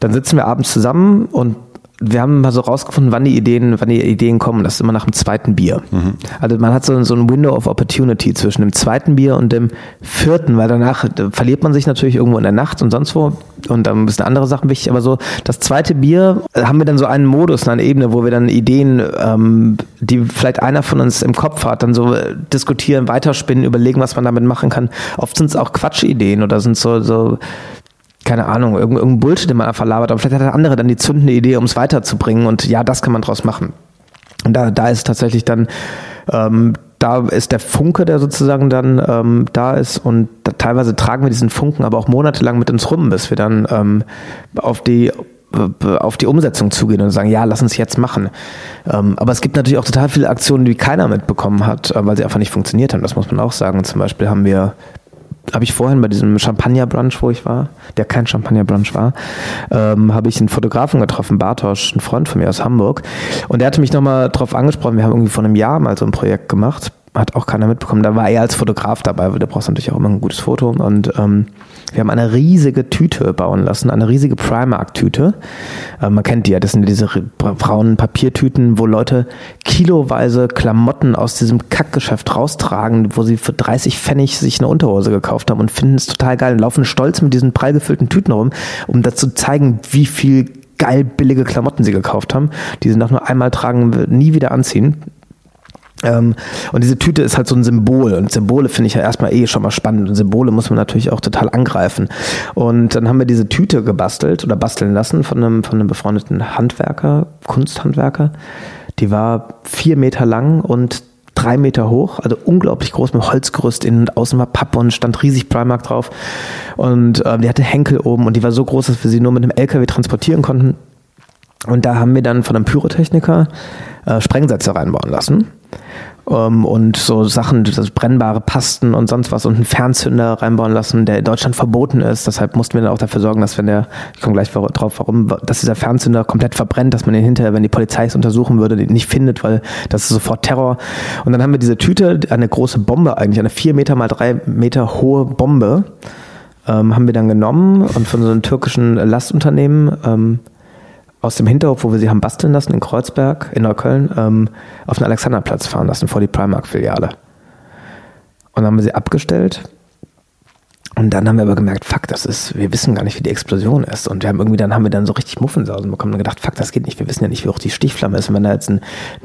dann sitzen wir abends zusammen und wir haben mal so rausgefunden, wann die Ideen, wann die Ideen kommen. Das ist immer nach dem zweiten Bier. Mhm. Also man hat so, so ein Window of Opportunity zwischen dem zweiten Bier und dem vierten, weil danach da verliert man sich natürlich irgendwo in der Nacht und sonst wo und dann sind andere Sachen wichtig. Aber so das zweite Bier äh, haben wir dann so einen Modus, eine Ebene, wo wir dann Ideen, ähm, die vielleicht einer von uns im Kopf hat, dann so äh, diskutieren, weiterspinnen, überlegen, was man damit machen kann. Oft sind es auch Quatschideen oder sind so so keine Ahnung, irgendein Bullshit, den man einfach labert, aber vielleicht hat der andere dann die zündende Idee, um es weiterzubringen und ja, das kann man draus machen. Und da, da ist tatsächlich dann, ähm, da ist der Funke, der sozusagen dann ähm, da ist und da, teilweise tragen wir diesen Funken aber auch monatelang mit uns rum, bis wir dann ähm, auf die auf die Umsetzung zugehen und sagen, ja, lass uns jetzt machen. Ähm, aber es gibt natürlich auch total viele Aktionen, die keiner mitbekommen hat, äh, weil sie einfach nicht funktioniert haben. Das muss man auch sagen. Zum Beispiel haben wir habe ich vorhin bei diesem Champagner-Brunch, wo ich war, der kein Champagner-Brunch war, ähm, habe ich einen Fotografen getroffen, Bartosch, ein Freund von mir aus Hamburg. Und der hatte mich nochmal drauf angesprochen, wir haben irgendwie vor einem Jahr mal so ein Projekt gemacht hat auch keiner mitbekommen. Da war er als Fotograf dabei, weil du brauchst natürlich auch immer ein gutes Foto. Und ähm, wir haben eine riesige Tüte bauen lassen, eine riesige Primark-Tüte. Äh, man kennt die ja, das sind diese braunen Papiertüten, wo Leute kiloweise Klamotten aus diesem Kackgeschäft raustragen, wo sie für 30 Pfennig sich eine Unterhose gekauft haben und finden es total geil und laufen stolz mit diesen prall gefüllten Tüten rum, um dazu zu zeigen, wie viel geil billige Klamotten sie gekauft haben, die sie nach nur einmal tragen, nie wieder anziehen. Ähm, und diese Tüte ist halt so ein Symbol und Symbole finde ich ja erstmal eh schon mal spannend und Symbole muss man natürlich auch total angreifen. Und dann haben wir diese Tüte gebastelt oder basteln lassen von einem, von einem befreundeten Handwerker, Kunsthandwerker. Die war vier Meter lang und drei Meter hoch, also unglaublich groß mit Holzgerüst innen und außen war Pappe und stand riesig Primark drauf. Und äh, die hatte Henkel oben und die war so groß, dass wir sie nur mit einem LKW transportieren konnten. Und da haben wir dann von einem Pyrotechniker äh, Sprengsätze reinbauen lassen und so Sachen, das brennbare Pasten und sonst was und einen Fernzünder reinbauen lassen, der in Deutschland verboten ist. Deshalb mussten wir dann auch dafür sorgen, dass wenn der, ich komme gleich drauf, warum, dass dieser Fernzünder komplett verbrennt, dass man den hinterher, wenn die Polizei es untersuchen würde, den nicht findet, weil das ist sofort Terror. Und dann haben wir diese Tüte, eine große Bombe eigentlich, eine vier Meter mal drei Meter hohe Bombe, ähm, haben wir dann genommen und von so einem türkischen Lastunternehmen ähm, aus dem Hinterhof, wo wir sie haben basteln lassen, in Kreuzberg, in Neukölln, ähm, auf den Alexanderplatz fahren lassen, vor die Primark-Filiale. Und dann haben wir sie abgestellt und dann haben wir aber gemerkt, fuck, das ist, wir wissen gar nicht, wie die Explosion ist. Und wir haben irgendwie, dann haben wir dann so richtig Muffensausen bekommen und gedacht, fuck, das geht nicht. Wir wissen ja nicht, wie hoch die Stichflamme ist. Und wenn da jetzt ein,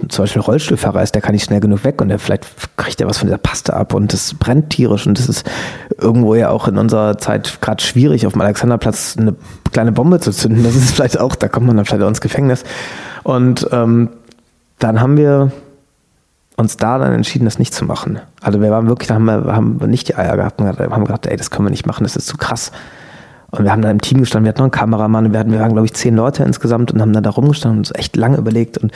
zum Beispiel Rollstuhlfahrer ist, der kann nicht schnell genug weg und der vielleicht kriegt er was von dieser Paste ab und das brennt tierisch. Und das ist irgendwo ja auch in unserer Zeit gerade schwierig, auf dem Alexanderplatz eine kleine Bombe zu zünden. Das ist vielleicht auch, da kommt man dann vielleicht auch ins Gefängnis. Und ähm, dann haben wir uns da dann entschieden, das nicht zu machen. Also wir waren wirklich, da haben wir, haben nicht die Eier gehabt und haben gedacht, ey, das können wir nicht machen, das ist zu krass. Und wir haben da im Team gestanden, wir hatten noch einen Kameramann, wir, hatten, wir waren, glaube ich, zehn Leute insgesamt und haben dann da rumgestanden und uns echt lange überlegt. Und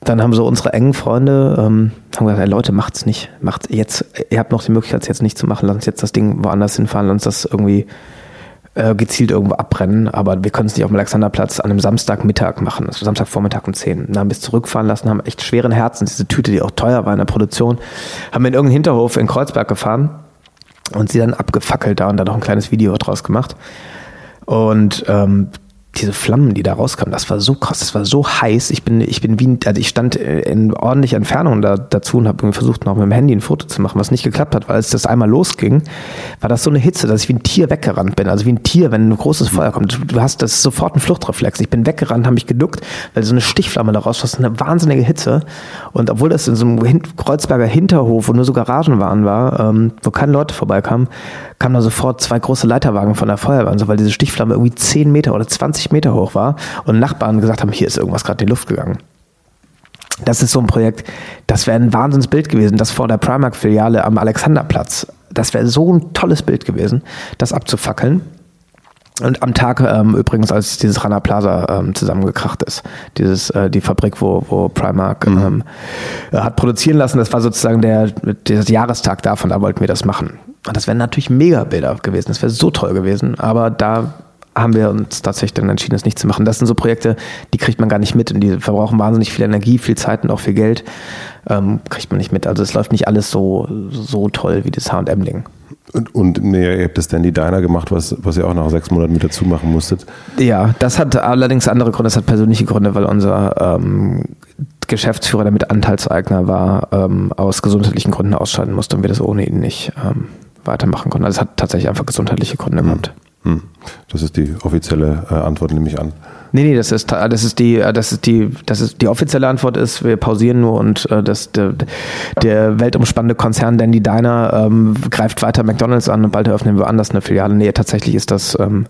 dann haben so unsere engen Freunde ähm, haben gesagt, ey, Leute, macht's nicht. Macht jetzt, ihr habt noch die Möglichkeit, es jetzt nicht zu machen, lasst uns jetzt das Ding woanders hinfahren, lasst uns das irgendwie äh, gezielt irgendwo abbrennen, aber wir können es nicht auf dem Alexanderplatz an einem Samstagmittag machen, also Samstagvormittag um 10. Dann haben wir es zurückfahren lassen, haben echt schweren Herzens diese Tüte, die auch teuer war in der Produktion, haben wir in irgendeinen Hinterhof in Kreuzberg gefahren und sie dann abgefackelt da und dann noch ein kleines Video draus gemacht. Und ähm, diese Flammen, die da rauskamen, das war so krass, das war so heiß. Ich bin, ich bin wie, also ich stand in ordentlicher Entfernung da, dazu und habe versucht, noch mit dem Handy ein Foto zu machen, was nicht geklappt hat, weil als das einmal losging, war das so eine Hitze, dass ich wie ein Tier weggerannt bin. Also wie ein Tier, wenn ein großes Feuer kommt. Du hast das sofort ein Fluchtreflex. Ich bin weggerannt, habe mich geduckt, weil so eine Stichflamme da raus war, eine wahnsinnige Hitze. Und obwohl das in so einem Kreuzberger Hinterhof, wo nur so Garagen waren, war, ähm, wo keine Leute vorbeikamen, kamen da sofort zwei große Leiterwagen von der Feuerwehr, so, weil diese Stichflamme irgendwie 10 Meter oder 20 Meter hoch war und Nachbarn gesagt haben, hier ist irgendwas gerade in die Luft gegangen. Das ist so ein Projekt, das wäre ein Wahnsinnsbild gewesen, das vor der Primark-Filiale am Alexanderplatz. Das wäre so ein tolles Bild gewesen, das abzufackeln. Und am Tag ähm, übrigens, als dieses Rana Plaza ähm, zusammengekracht ist, dieses äh, die Fabrik, wo, wo Primark mhm. ähm, hat produzieren lassen, das war sozusagen der, der Jahrestag davon, da wollten wir das machen. Und das wären natürlich Mega-Bilder gewesen. Das wäre so toll gewesen. Aber da haben wir uns tatsächlich dann entschieden, das nicht zu machen. Das sind so Projekte, die kriegt man gar nicht mit und die verbrauchen wahnsinnig viel Energie, viel Zeit und auch viel Geld. Ähm, kriegt man nicht mit. Also es läuft nicht alles so, so toll wie das H&M-Ding. Und, und nee, ihr habt das Dandy Diner gemacht, was, was ihr auch nach sechs Monaten mit dazu machen musstet. Ja, das hat allerdings andere Gründe. Das hat persönliche Gründe, weil unser ähm, Geschäftsführer, der mit Anteilseigner war, ähm, aus gesundheitlichen Gründen ausscheiden musste und wir das ohne ihn nicht ähm, weitermachen konnten. Also es hat tatsächlich einfach gesundheitliche Gründe hm. gehabt. Hm. Das ist die offizielle äh, Antwort, nehme ich an. Nee, nee, das ist, das ist die, das ist die, das ist die offizielle Antwort ist, wir pausieren nur und äh, das, der, der weltumspannende Konzern Dandy Diner ähm, greift weiter McDonalds an und bald eröffnen wir anders eine Filiale. Nee, tatsächlich ist das, ähm,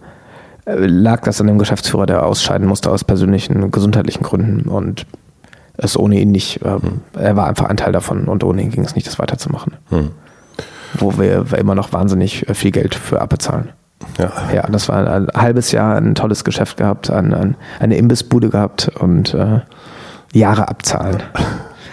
lag das an dem Geschäftsführer, der ausscheiden musste aus persönlichen gesundheitlichen Gründen und es ohne ihn nicht, ähm, hm. er war einfach ein Teil davon und ohne ihn ging es nicht, das weiterzumachen. Hm wo wir immer noch wahnsinnig äh, viel Geld für abbezahlen. Ja. ja, das war ein, halbes Jahr ein tolles Geschäft gehabt, ein, ein, eine Imbissbude gehabt und äh, Jahre abzahlen.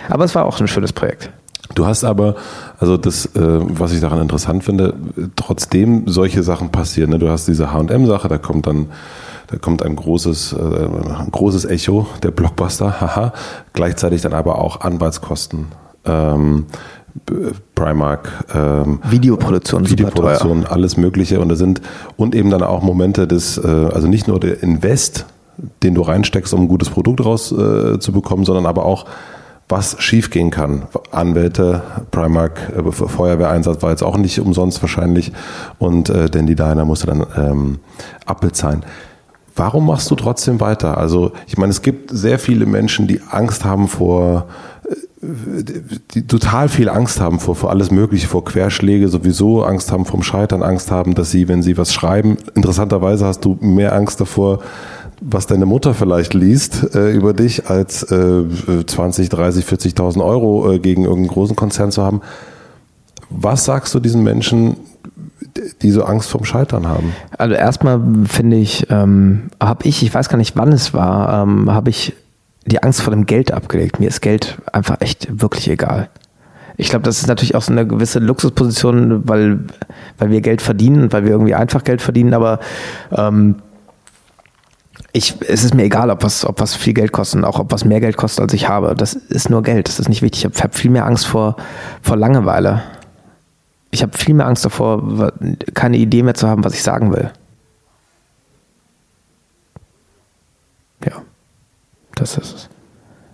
Aber es war auch ein schönes Projekt. Du hast aber, also das, äh, was ich daran interessant finde, trotzdem solche Sachen passieren. Ne? Du hast diese H&M-Sache, da kommt dann da kommt ein großes, äh, ein großes Echo, der Blockbuster, haha, gleichzeitig dann aber auch Anwaltskosten. Ähm, Primark, ähm, Videoproduktion, Videoproduktion, alles Mögliche und da sind und eben dann auch Momente des, äh, also nicht nur der Invest, den du reinsteckst, um ein gutes Produkt raus äh, sondern aber auch was schiefgehen kann. Anwälte, Primark, äh, Feuerwehreinsatz war jetzt auch nicht umsonst wahrscheinlich und äh, denn die Diner musste dann ähm, abbezahlen. Warum machst du trotzdem weiter? Also ich meine, es gibt sehr viele Menschen, die Angst haben vor die total viel Angst haben vor, vor alles Mögliche, vor Querschläge sowieso, Angst haben vom Scheitern, Angst haben, dass sie, wenn sie was schreiben, interessanterweise hast du mehr Angst davor, was deine Mutter vielleicht liest äh, über dich, als äh, 20, 30, 40.000 Euro äh, gegen irgendeinen großen Konzern zu haben. Was sagst du diesen Menschen, die so Angst vom Scheitern haben? Also erstmal finde ich, ähm, habe ich, ich weiß gar nicht, wann es war, ähm, habe ich die Angst vor dem Geld abgelegt. Mir ist Geld einfach echt wirklich egal. Ich glaube, das ist natürlich auch so eine gewisse Luxusposition, weil, weil wir Geld verdienen, weil wir irgendwie einfach Geld verdienen, aber ähm, ich, es ist mir egal, ob was, ob was viel Geld kostet, auch ob was mehr Geld kostet, als ich habe. Das ist nur Geld, das ist nicht wichtig. Ich habe viel mehr Angst vor, vor Langeweile. Ich habe viel mehr Angst davor, keine Idee mehr zu haben, was ich sagen will. Das ist.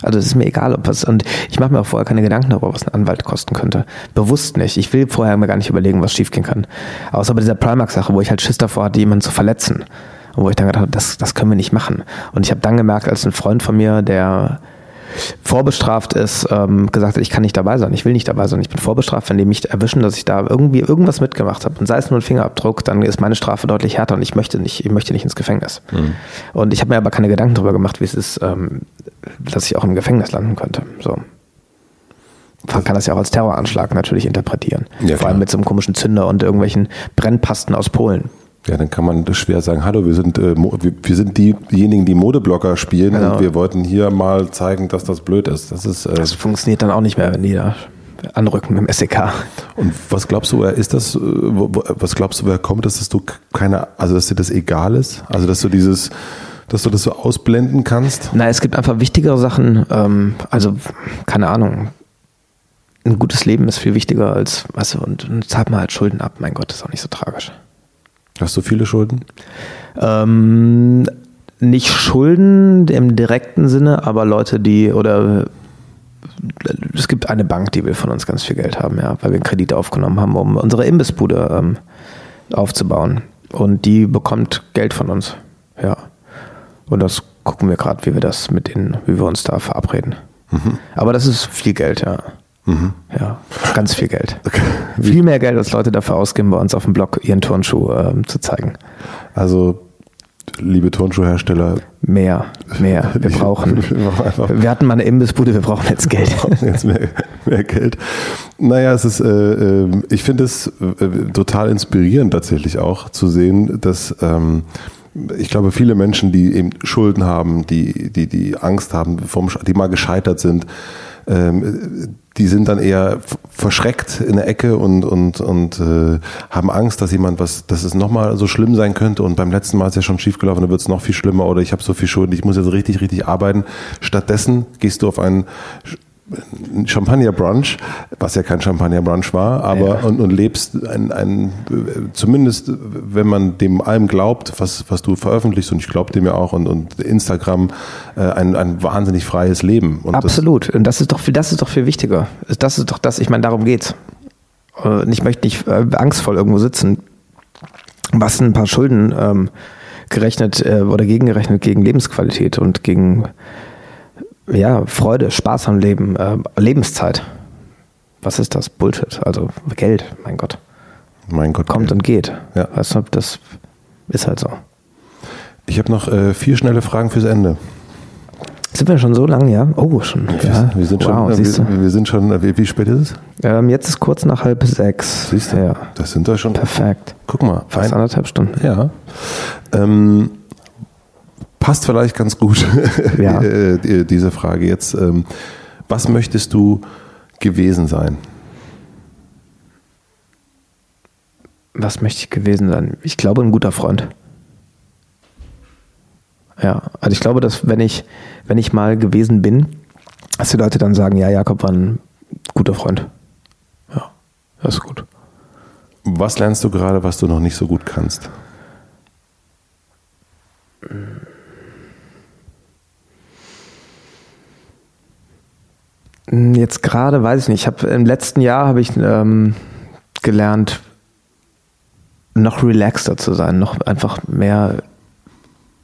Also es ist mir egal, ob was, und ich mache mir auch vorher keine Gedanken darüber, was ein Anwalt kosten könnte. Bewusst nicht. Ich will vorher mir gar nicht überlegen, was schiefgehen kann. Außer bei dieser Primark-Sache, wo ich halt Schiss davor hatte, jemanden zu verletzen. Und wo ich dann gedacht habe, das, das können wir nicht machen. Und ich habe dann gemerkt, als ein Freund von mir, der vorbestraft ist, ähm, gesagt hat, ich kann nicht dabei sein, ich will nicht dabei sein, ich bin vorbestraft, wenn die mich erwischen, dass ich da irgendwie irgendwas mitgemacht habe und sei es nur ein Fingerabdruck, dann ist meine Strafe deutlich härter und ich möchte nicht, ich möchte nicht ins Gefängnis. Mhm. Und ich habe mir aber keine Gedanken darüber gemacht, wie es ist, ähm, dass ich auch im Gefängnis landen könnte. So. Man kann das ja auch als Terroranschlag natürlich interpretieren. Ja, Vor allem mit so einem komischen Zünder und irgendwelchen Brennpasten aus Polen. Ja, dann kann man schwer sagen, hallo, wir sind, äh, wir, sind diejenigen, die Modeblocker spielen genau. und wir wollten hier mal zeigen, dass das blöd ist. Das ist äh, das funktioniert dann auch nicht mehr, wenn die da anrücken mit dem SEK. Und was glaubst du, ist das, äh, was glaubst du, wer kommt, dass du keine, also dass dir das egal ist? Also dass du dieses, dass du das so ausblenden kannst? Nein, es gibt einfach wichtigere Sachen, ähm, also keine Ahnung. Ein gutes Leben ist viel wichtiger als, weißt du, und, und zahlt mal halt Schulden ab, mein Gott, ist auch nicht so tragisch. Hast du viele Schulden? Ähm, nicht Schulden im direkten Sinne, aber Leute, die oder es gibt eine Bank, die will von uns ganz viel Geld haben, ja, weil wir einen Kredit aufgenommen haben, um unsere Imbissbude ähm, aufzubauen. Und die bekommt Geld von uns, ja. Und das gucken wir gerade, wie wir das mit denen, wie wir uns da verabreden. Mhm. Aber das ist viel Geld, ja. Mhm. Ja, ganz viel Geld. Okay. Viel mehr Geld, als Leute dafür ausgeben, bei uns auf dem Blog ihren Turnschuh ähm, zu zeigen. Also, liebe Turnschuhhersteller. Mehr, mehr. Wir brauchen. wir hatten mal eine Imbissbude, wir brauchen jetzt Geld. Wir brauchen jetzt mehr, mehr Geld. Naja, es ist, äh, ähm, ich finde es äh, total inspirierend tatsächlich auch zu sehen, dass ähm, ich glaube, viele Menschen, die eben Schulden haben, die, die, die Angst haben, vom, die mal gescheitert sind, ähm, die sind dann eher verschreckt in der Ecke und, und, und äh, haben Angst, dass jemand was, dass es nochmal so schlimm sein könnte und beim letzten Mal ist ja schon schiefgelaufen, dann wird es noch viel schlimmer oder ich habe so viel Schulden, ich muss jetzt richtig, richtig arbeiten. Stattdessen gehst du auf einen Champagner-Brunch, was ja kein Champagner-Brunch war, aber ja. und, und lebst ein, ein, zumindest wenn man dem allem glaubt, was, was du veröffentlichst, und ich glaube dem ja auch, und, und Instagram, äh, ein, ein wahnsinnig freies Leben. Und Absolut. Das, und das ist doch viel, das ist doch viel wichtiger. Das ist doch das, ich meine, darum geht's. Und ich möchte nicht äh, angstvoll irgendwo sitzen. Was ein paar Schulden ähm, gerechnet äh, oder gegengerechnet gegen Lebensqualität und gegen ja, Freude, Spaß am Leben, äh, Lebenszeit. Was ist das? Bullshit. Also Geld, mein Gott. Mein Gott. Kommt Geld. und geht. Ja. Weißt du, das ist halt so. Ich habe noch äh, vier schnelle Fragen fürs Ende. Sind wir schon so lang, ja? Oh, schon. Ja. Wir sind wow, schon, wir, wir, sind schon, wie, wie spät ist es? Ähm, jetzt ist kurz nach halb sechs. Siehst du? Ja. Das sind doch schon. Perfekt. Guck mal. Fast ein, anderthalb Stunden. Ja. Ähm, passt vielleicht ganz gut, ja. Diese Frage jetzt. Ähm, was möchtest du gewesen sein? Was möchte ich gewesen sein? Ich glaube, ein guter Freund. Ja, also ich glaube, dass wenn ich, wenn ich mal gewesen bin, dass die Leute dann sagen, ja, Jakob war ein guter Freund. Das ist gut. Was lernst du gerade, was du noch nicht so gut kannst? Hm, Jetzt gerade weiß ich nicht. Ich habe im letzten Jahr habe ich ähm, gelernt, noch relaxter zu sein, noch einfach mehr.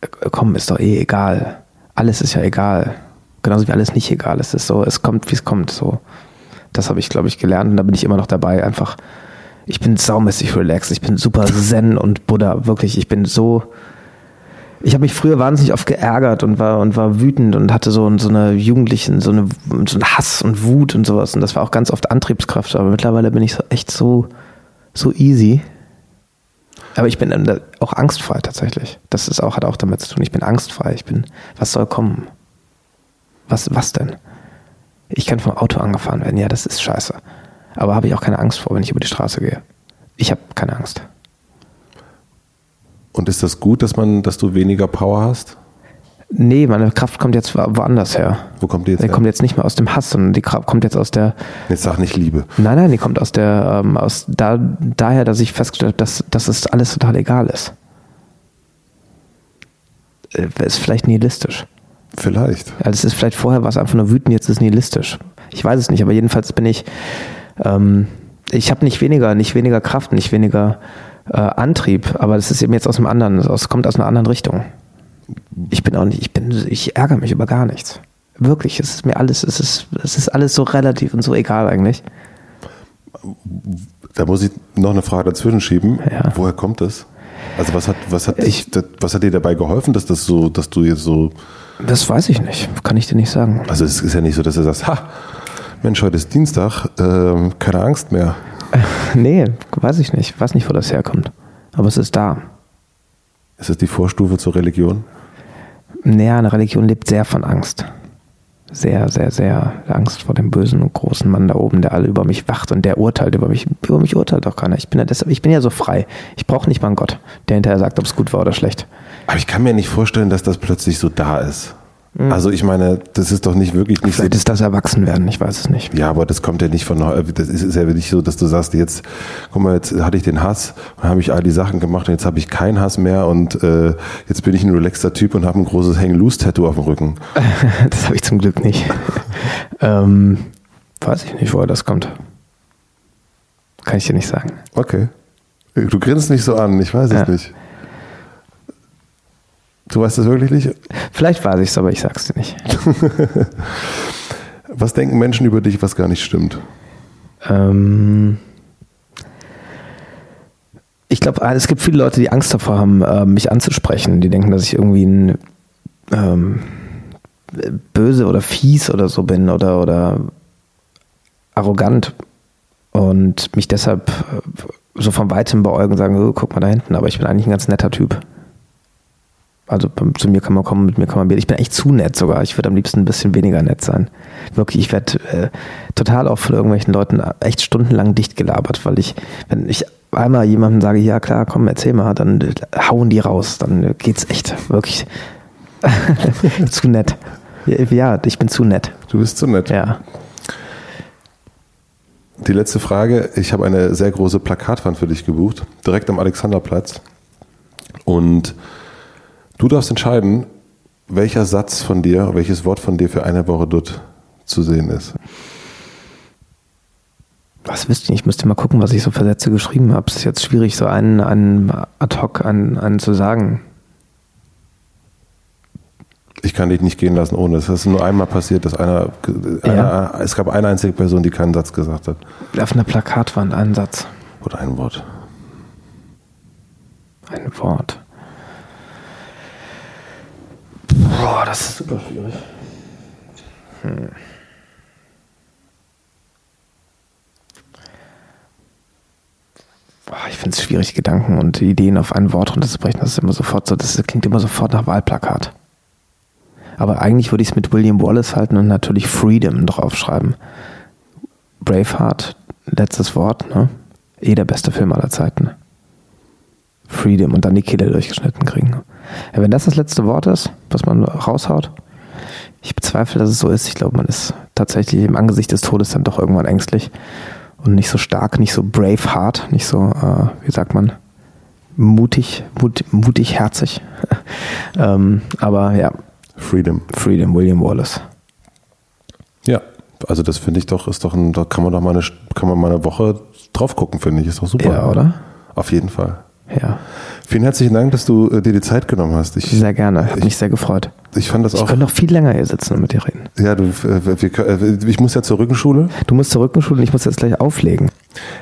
äh, Komm, ist doch eh egal. Alles ist ja egal. Genauso wie alles nicht egal. Es ist so, es kommt, wie es kommt. So, das habe ich, glaube ich, gelernt und da bin ich immer noch dabei. Einfach, ich bin saumäßig relaxed. Ich bin super Zen und Buddha. Wirklich, ich bin so. Ich habe mich früher wahnsinnig oft geärgert und war und war wütend und hatte so, so eine Jugendlichen, so eine so einen Hass und Wut und sowas. Und das war auch ganz oft Antriebskraft. Aber mittlerweile bin ich so echt so, so easy. Aber ich bin auch angstfrei tatsächlich. Das ist auch, hat auch damit zu tun. Ich bin angstfrei. Ich bin, was soll kommen? Was, was denn? Ich kann vom Auto angefahren werden. Ja, das ist scheiße. Aber habe ich auch keine Angst vor, wenn ich über die Straße gehe. Ich habe keine Angst. Und ist das gut, dass man, dass du weniger Power hast? Nee, meine Kraft kommt jetzt wo- woanders her. Wo kommt die jetzt Die her? kommt jetzt nicht mehr aus dem Hass, sondern die Kraft kommt jetzt aus der, Jetzt sag nicht Liebe. nein, nein, die kommt aus der, ähm, aus da, daher, dass ich festgestellt habe, dass, dass es alles total egal ist. Äh, Ist vielleicht nihilistisch. Vielleicht. Also es ist vielleicht vorher war es einfach nur wütend, jetzt ist es nihilistisch. Ich weiß es nicht, aber jedenfalls bin ich, ähm, ich habe nicht weniger, nicht weniger Kraft, nicht weniger äh, Antrieb, aber das ist eben jetzt aus einem anderen, es kommt aus einer anderen Richtung. Ich bin auch nicht, ich bin, ich ärgere mich über gar nichts. Wirklich, es ist mir alles, es ist, es ist alles so relativ und so egal eigentlich. Da muss ich noch eine Frage dazwischen schieben. Ja. Woher kommt das? Also was hat, was hat, Ich- dich, was hat dir dabei geholfen, dass das so, dass du jetzt so, Das weiß ich nicht, kann ich dir nicht sagen. also es ist ja nicht so, dass du sagst, ha, Mensch, heute ist Dienstag, ähm, keine Angst mehr. Nee, weiß ich nicht, weiß nicht, wo das herkommt. Aber es ist da. Ist das die Vorstufe zur Religion? Naja, eine Religion lebt sehr von Angst. Sehr, sehr, sehr Angst vor dem bösen und großen Mann da oben, der alle über mich wacht und der urteilt über mich. Über mich urteilt doch keiner. Ich bin ja deshalb, ich bin ja so frei. Ich brauche nicht mal einen Gott, der hinterher sagt, ob es gut war oder schlecht. Aber ich kann mir nicht vorstellen, dass das plötzlich so da ist. Also ich meine, das ist doch nicht wirklich nicht so. Vielleicht ist das Erwachsenwerden, ich weiß es nicht. Ja, aber das kommt ja nicht von, das ist ja nicht so, dass du sagst, jetzt, guck mal, jetzt hatte ich den Hass und habe ich all die Sachen gemacht und jetzt habe ich keinen Hass mehr und äh, jetzt bin ich ein relaxter Typ und habe ein großes Hang-Loose-Tattoo auf dem Rücken. Das habe ich zum Glück nicht. ähm, weiß ich nicht, woher das kommt. Kann ich dir nicht sagen. Okay. Du grinst nicht so an, ich weiß es Ja. nicht. Du weißt das wirklich nicht? Vielleicht weiß ich es, aber ich sag's dir nicht. Was denken Menschen über dich, was gar nicht stimmt? Ähm, ich glaube, es gibt viele Leute, die Angst davor haben, äh, mich anzusprechen. Die denken, dass ich irgendwie ein ähm, böse oder fies oder so bin oder, oder arrogant und mich deshalb äh, so von weitem beäugen und sagen, oh, guck mal da hinten, aber ich bin eigentlich ein ganz netter Typ. Also zu mir kann man kommen, mit mir kann man reden. Ich bin echt zu nett sogar. Ich würde am liebsten ein bisschen weniger nett sein. Wirklich, ich werde äh, total oft von irgendwelchen Leuten echt stundenlang dicht gelabert, weil ich, wenn ich einmal jemandem sage, ja klar, komm, erzähl mal, dann äh, hauen die raus. Dann äh, geht's echt wirklich zu nett. Ja, ich bin zu nett. Du bist zu nett. Ja. Die letzte Frage. Ich habe eine sehr große Plakatwand für dich gebucht, direkt am Alexanderplatz. Und du darfst entscheiden, welcher Satz von dir, welches Wort von dir für eine Woche dort zu sehen ist. Was wüsste ich nicht? Ich müsste mal gucken, was ich so für Sätze geschrieben habe. Es ist jetzt schwierig, so einen, einen ad hoc einen, einen zu sagen. Ich kann dich nicht gehen lassen ohne. Es ist nur einmal passiert, dass einer, einer es gab eine einzige Person, die keinen Satz gesagt hat. Auf einer Plakatwand einen Satz, Oder ein Wort. ein Wort. Boah, das ist super schwierig. Hm. Ich finde es schwierig, Gedanken und Ideen auf ein Wort runterzubrechen. Das ist immer sofort so, das klingt immer sofort nach Wahlplakat. Aber eigentlich würde ich es mit William Wallace halten und natürlich Freedom draufschreiben. Braveheart, letztes Wort, ne? Eh der beste Film aller Zeiten. Freedom und dann die Kehle durchgeschnitten kriegen. Ja, wenn das das letzte Wort ist, was man raushaut, ich bezweifle, dass es so ist. Ich glaube, man ist tatsächlich im Angesicht des Todes dann doch irgendwann ängstlich. und nicht so stark, nicht so brave hard, nicht so, äh, wie sagt man, mutig, mut, mutig herzig. ähm, aber ja. Freedom. Freedom, William Wallace. Ja, also das finde ich doch, ist doch ein, da kann man doch mal eine, kann man mal eine Woche drauf gucken, finde ich. Ist doch super. Ja, oder? Auf jeden Fall. Ja. Vielen herzlichen Dank, dass du äh, dir die Zeit genommen hast. Ich, Sehr gerne. Hat ich, mich sehr gefreut. Ich fand das auch. Ich könnte noch viel länger hier sitzen und mit dir reden. Ja, du, äh, wir, äh, ich muss ja zur Rückenschule. Du musst zur Rückenschule und ich muss jetzt gleich auflegen.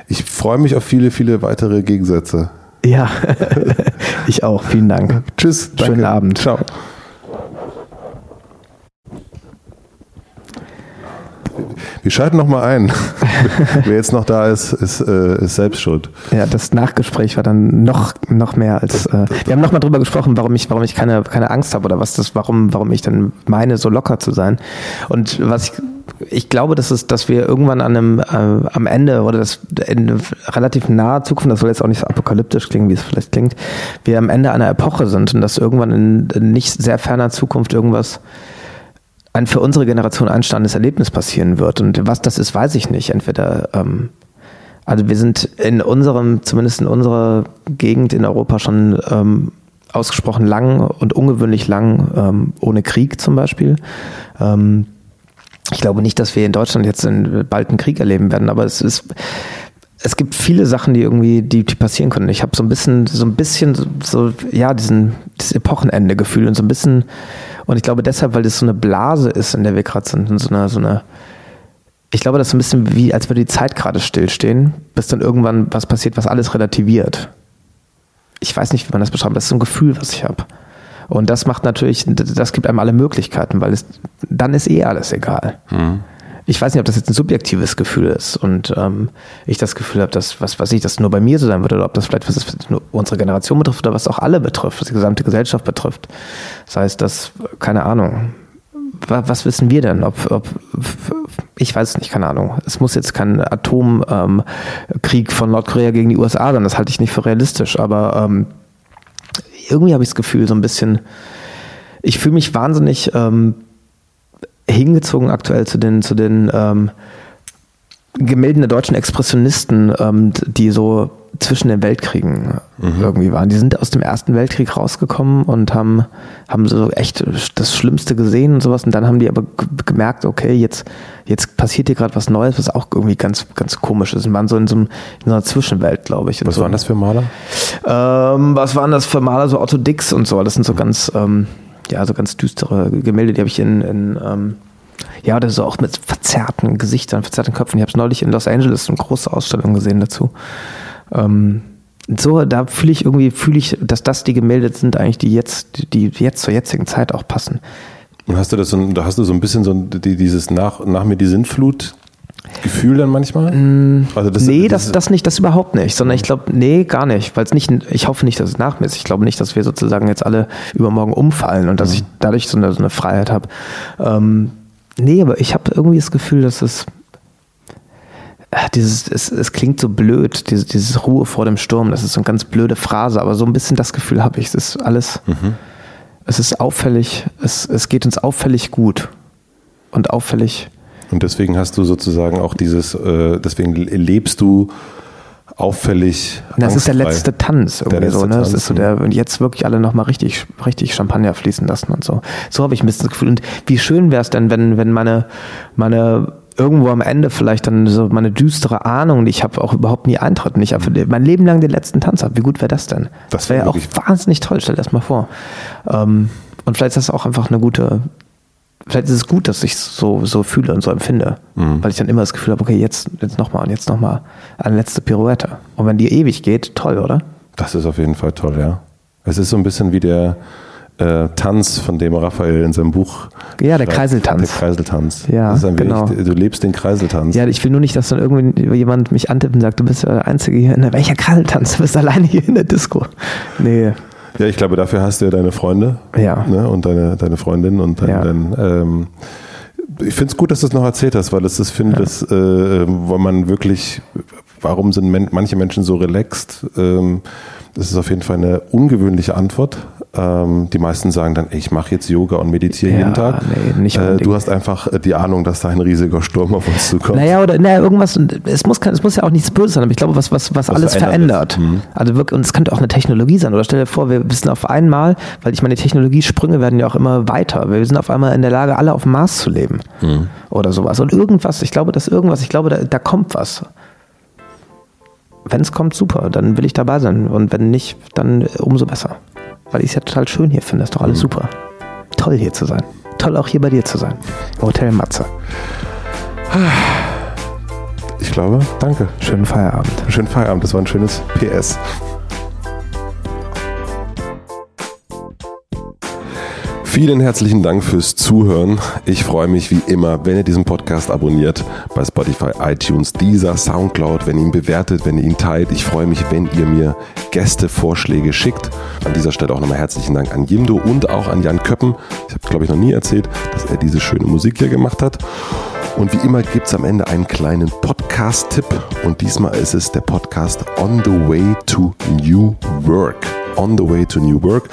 Ich freue mich auf viele, viele weitere Gegensätze. Ja, ich auch. Vielen Dank. Tschüss. Schönen danke. Abend. Ciao. Wir schalten noch mal ein. Wer jetzt noch da ist, ist, äh, ist selbst schuld. Ja, das Nachgespräch war dann noch noch mehr als. Äh, wir haben noch mal drüber gesprochen, warum ich warum ich keine keine Angst habe oder was das warum warum ich dann meine so locker zu sein. Und was ich ich glaube, dass es, dass wir irgendwann an einem äh, am Ende oder das in relativ naher Zukunft, das soll jetzt auch nicht so apokalyptisch klingen, wie es vielleicht klingt, wir am Ende einer Epoche sind und dass irgendwann in nicht sehr ferner Zukunft irgendwas ein für unsere Generation einstehendes Erlebnis passieren wird. Und was das ist, weiß ich nicht. Entweder, ähm, also wir sind in unserem, zumindest in unserer Gegend in Europa schon ähm, ausgesprochen lang und ungewöhnlich lang ähm, ohne Krieg zum Beispiel. Ähm, ich glaube nicht, dass wir in Deutschland jetzt bald einen Krieg erleben werden, aber es ist es gibt viele Sachen, die irgendwie, die, die passieren können. Ich habe so ein bisschen, so ein bisschen, so, ja, diesen, dieses Epochenende-Gefühl und so ein bisschen, und ich glaube deshalb, weil das so eine Blase ist, in der wir gerade sind, so eine, so eine, ich glaube, das ist so ein bisschen wie, als würde die Zeit gerade stillstehen, bis dann irgendwann was passiert, was alles relativiert. Ich weiß nicht, wie man das beschreibt, das ist so ein Gefühl, was ich habe. Und das macht natürlich, das gibt einem alle Möglichkeiten, weil es, dann ist eh alles egal. Mhm ich weiß nicht, ob das jetzt ein subjektives Gefühl ist und ähm, ich das Gefühl habe, dass, was weiß ich, das nur bei mir so sein wird oder ob das vielleicht was ist, nur unsere Generation betrifft oder was auch alle betrifft, was die gesamte Gesellschaft betrifft. Das heißt, dass, keine Ahnung, was, was wissen wir denn? Ob, ob, ich weiß es nicht, keine Ahnung. Es muss jetzt kein Atomkrieg ähm, von Nordkorea gegen die USA sein, das halte ich nicht für realistisch, aber ähm, irgendwie habe ich das Gefühl, so ein bisschen, ich fühle mich wahnsinnig ähm, hingezogen aktuell zu den, zu den ähm, Gemälden der deutschen Expressionisten, ähm, die so zwischen den Weltkriegen mhm. irgendwie waren. Die sind aus dem Ersten Weltkrieg rausgekommen und haben, haben so echt das Schlimmste gesehen und sowas. Und dann haben die aber gemerkt, okay, jetzt, jetzt passiert hier gerade was Neues, was auch irgendwie ganz, ganz komisch ist. Und waren so in so, einem, in so einer Zwischenwelt, glaube ich. Was so. waren das für Maler? Ähm, was waren das für Maler? So Otto Dix und so. Das sind so ganz, ähm, ja, so ganz düstere Gemälde, die habe ich in, in ähm, ja, oder so auch mit verzerrten Gesichtern, verzerrten Köpfen. Ich habe es neulich in Los Angeles eine große Ausstellung gesehen dazu. Ähm, so, da fühle ich irgendwie, fühle ich, dass das die Gemälde sind, eigentlich, die jetzt, die jetzt zur jetzigen Zeit auch passen. Und hast du das so, da hast du so ein bisschen so die, dieses nach, nach mir die Sintflut Gefühl dann manchmal? Also das, nee, das, das nicht, das überhaupt nicht, sondern ich glaube, nee, gar nicht, weil es nicht, ich hoffe nicht, dass es nach mir ist. Ich glaube nicht, dass wir sozusagen jetzt alle übermorgen umfallen und dass mhm. ich dadurch so eine, so eine Freiheit habe. Ähm, nee, aber ich habe irgendwie das Gefühl, dass es dieses, es, es klingt so blöd, dieses, dieses Ruhe vor dem Sturm, das ist so eine ganz blöde Phrase, aber so ein bisschen das Gefühl habe ich. Es ist alles, mhm. es ist auffällig, es, es geht uns auffällig gut und auffällig. Und deswegen hast du sozusagen auch dieses, äh, deswegen lebst du auffällig. Das ist der letzte Tanz irgendwie letzte so, ne? Das ist so der, und jetzt wirklich alle nochmal richtig, richtig Champagner fließen lassen und so. So habe ich ein bisschen das Gefühl. Und wie schön wäre es denn, wenn, wenn meine, meine irgendwo am Ende vielleicht dann so meine düstere Ahnung, die ich habe, auch überhaupt nie eintritt. Und ich habe mein Leben lang den letzten Tanz habe. Wie gut wäre das denn? Das wäre wär ja auch wahnsinnig toll. Stell dir das mal vor. Ähm, und vielleicht ist das auch einfach eine gute vielleicht ist es gut, dass ich so, so fühle und so empfinde, mhm. weil ich dann immer das Gefühl habe, okay, jetzt, jetzt nochmal und jetzt nochmal eine letzte Pirouette. Und wenn die ewig geht, toll, oder? Das ist auf jeden Fall toll, ja. Es ist so ein bisschen wie der äh, Tanz, von dem Raphael in seinem Buch. Ja, der Kreiseltanz. Der Kreiseltanz. Ja, genau. Wenig, du lebst den Kreiseltanz. Ja, ich will nur nicht, dass dann irgendwie jemand mich antippt und sagt, du bist der Einzige hier in der, welcher Kreiseltanz? Du bist alleine hier in der Disco. Nee. Ja, ich glaube, dafür hast du ja deine Freunde ja. Ne, und deine, deine Freundin und dein, ja. dein, ähm, ich finde es gut, dass du es noch erzählt hast, weil es ist, finde ja. das, äh, wo man wirklich, warum sind men manche Menschen so relaxed? Ähm, das ist auf jeden Fall eine ungewöhnliche Antwort Ähm, die meisten sagen dann, ey, ich mache jetzt Yoga und meditiere Ja, jeden Tag. nee, nicht äh, du hast einfach äh, die Ahnung, dass da ein riesiger Sturm auf uns zukommt. Naja, oder naja, irgendwas, und es muss, es muss ja auch nichts Böses sein, aber ich glaube, was, was, was, alles verändert verändert. Mhm. Also wirklich, und es könnte auch eine Technologie sein. Oder stell dir vor, wir wissen auf einmal, weil ich meine, die Technologiesprünge werden ja auch immer weiter. Wir sind auf einmal in der Lage, alle auf dem Mars zu leben. Mhm. Oder sowas. Und irgendwas, ich glaube, dass irgendwas, ich glaube, da, da kommt was. Wenn es kommt, super, dann will ich dabei sein. Und wenn nicht, dann umso besser. Weil ich es ja total schön hier finde. ist doch alles Mhm. super. Toll hier zu sein. Toll auch hier bei dir zu sein. Hotel Matze. Ich glaube, danke. Schönen Feierabend. Schönen Feierabend, das war ein schönes PS. Vielen herzlichen Dank fürs Zuhören. Ich freue mich wie immer, wenn ihr diesen Podcast abonniert bei Spotify, iTunes, dieser Soundcloud, wenn ihr ihn bewertet, wenn ihr ihn teilt. Ich freue mich, wenn ihr mir Gästevorschläge schickt. An dieser Stelle auch nochmal herzlichen Dank an Jimdo und auch an Jan Köppen. Ich habe, glaube ich, noch nie erzählt, dass er diese schöne Musik hier gemacht hat. Und wie immer gibt es am Ende einen kleinen Podcast-Tipp. Und diesmal ist es der Podcast On the Way to New Work. On the Way to New Work.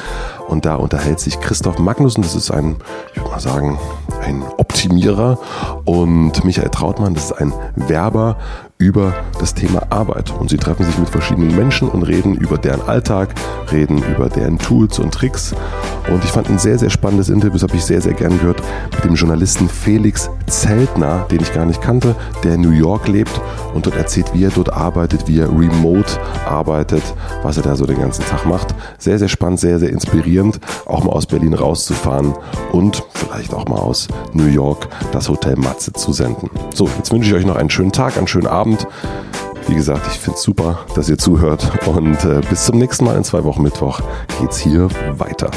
Und da unterhält sich Christoph Magnussen, das ist ein, ich würde mal sagen, ein Optimierer. Und Michael Trautmann, das ist ein Werber über das Thema Arbeit. Und sie treffen sich mit verschiedenen Menschen und reden über deren Alltag, reden über deren Tools und Tricks. Und ich fand ein sehr, sehr spannendes Interview, das habe ich sehr, sehr gern gehört, mit dem Journalisten Felix Zeltner, den ich gar nicht kannte, der in New York lebt und dort erzählt, wie er dort arbeitet, wie er remote arbeitet, was er da so den ganzen Tag macht. Sehr, sehr spannend, sehr, sehr inspirierend, auch mal aus Berlin rauszufahren und vielleicht auch mal aus New York das Hotel Matze zu senden. So, jetzt wünsche ich euch noch einen schönen Tag, einen schönen Abend. Wie gesagt, ich finde es super, dass ihr zuhört und äh, bis zum nächsten Mal in zwei Wochen Mittwoch geht's hier weiter.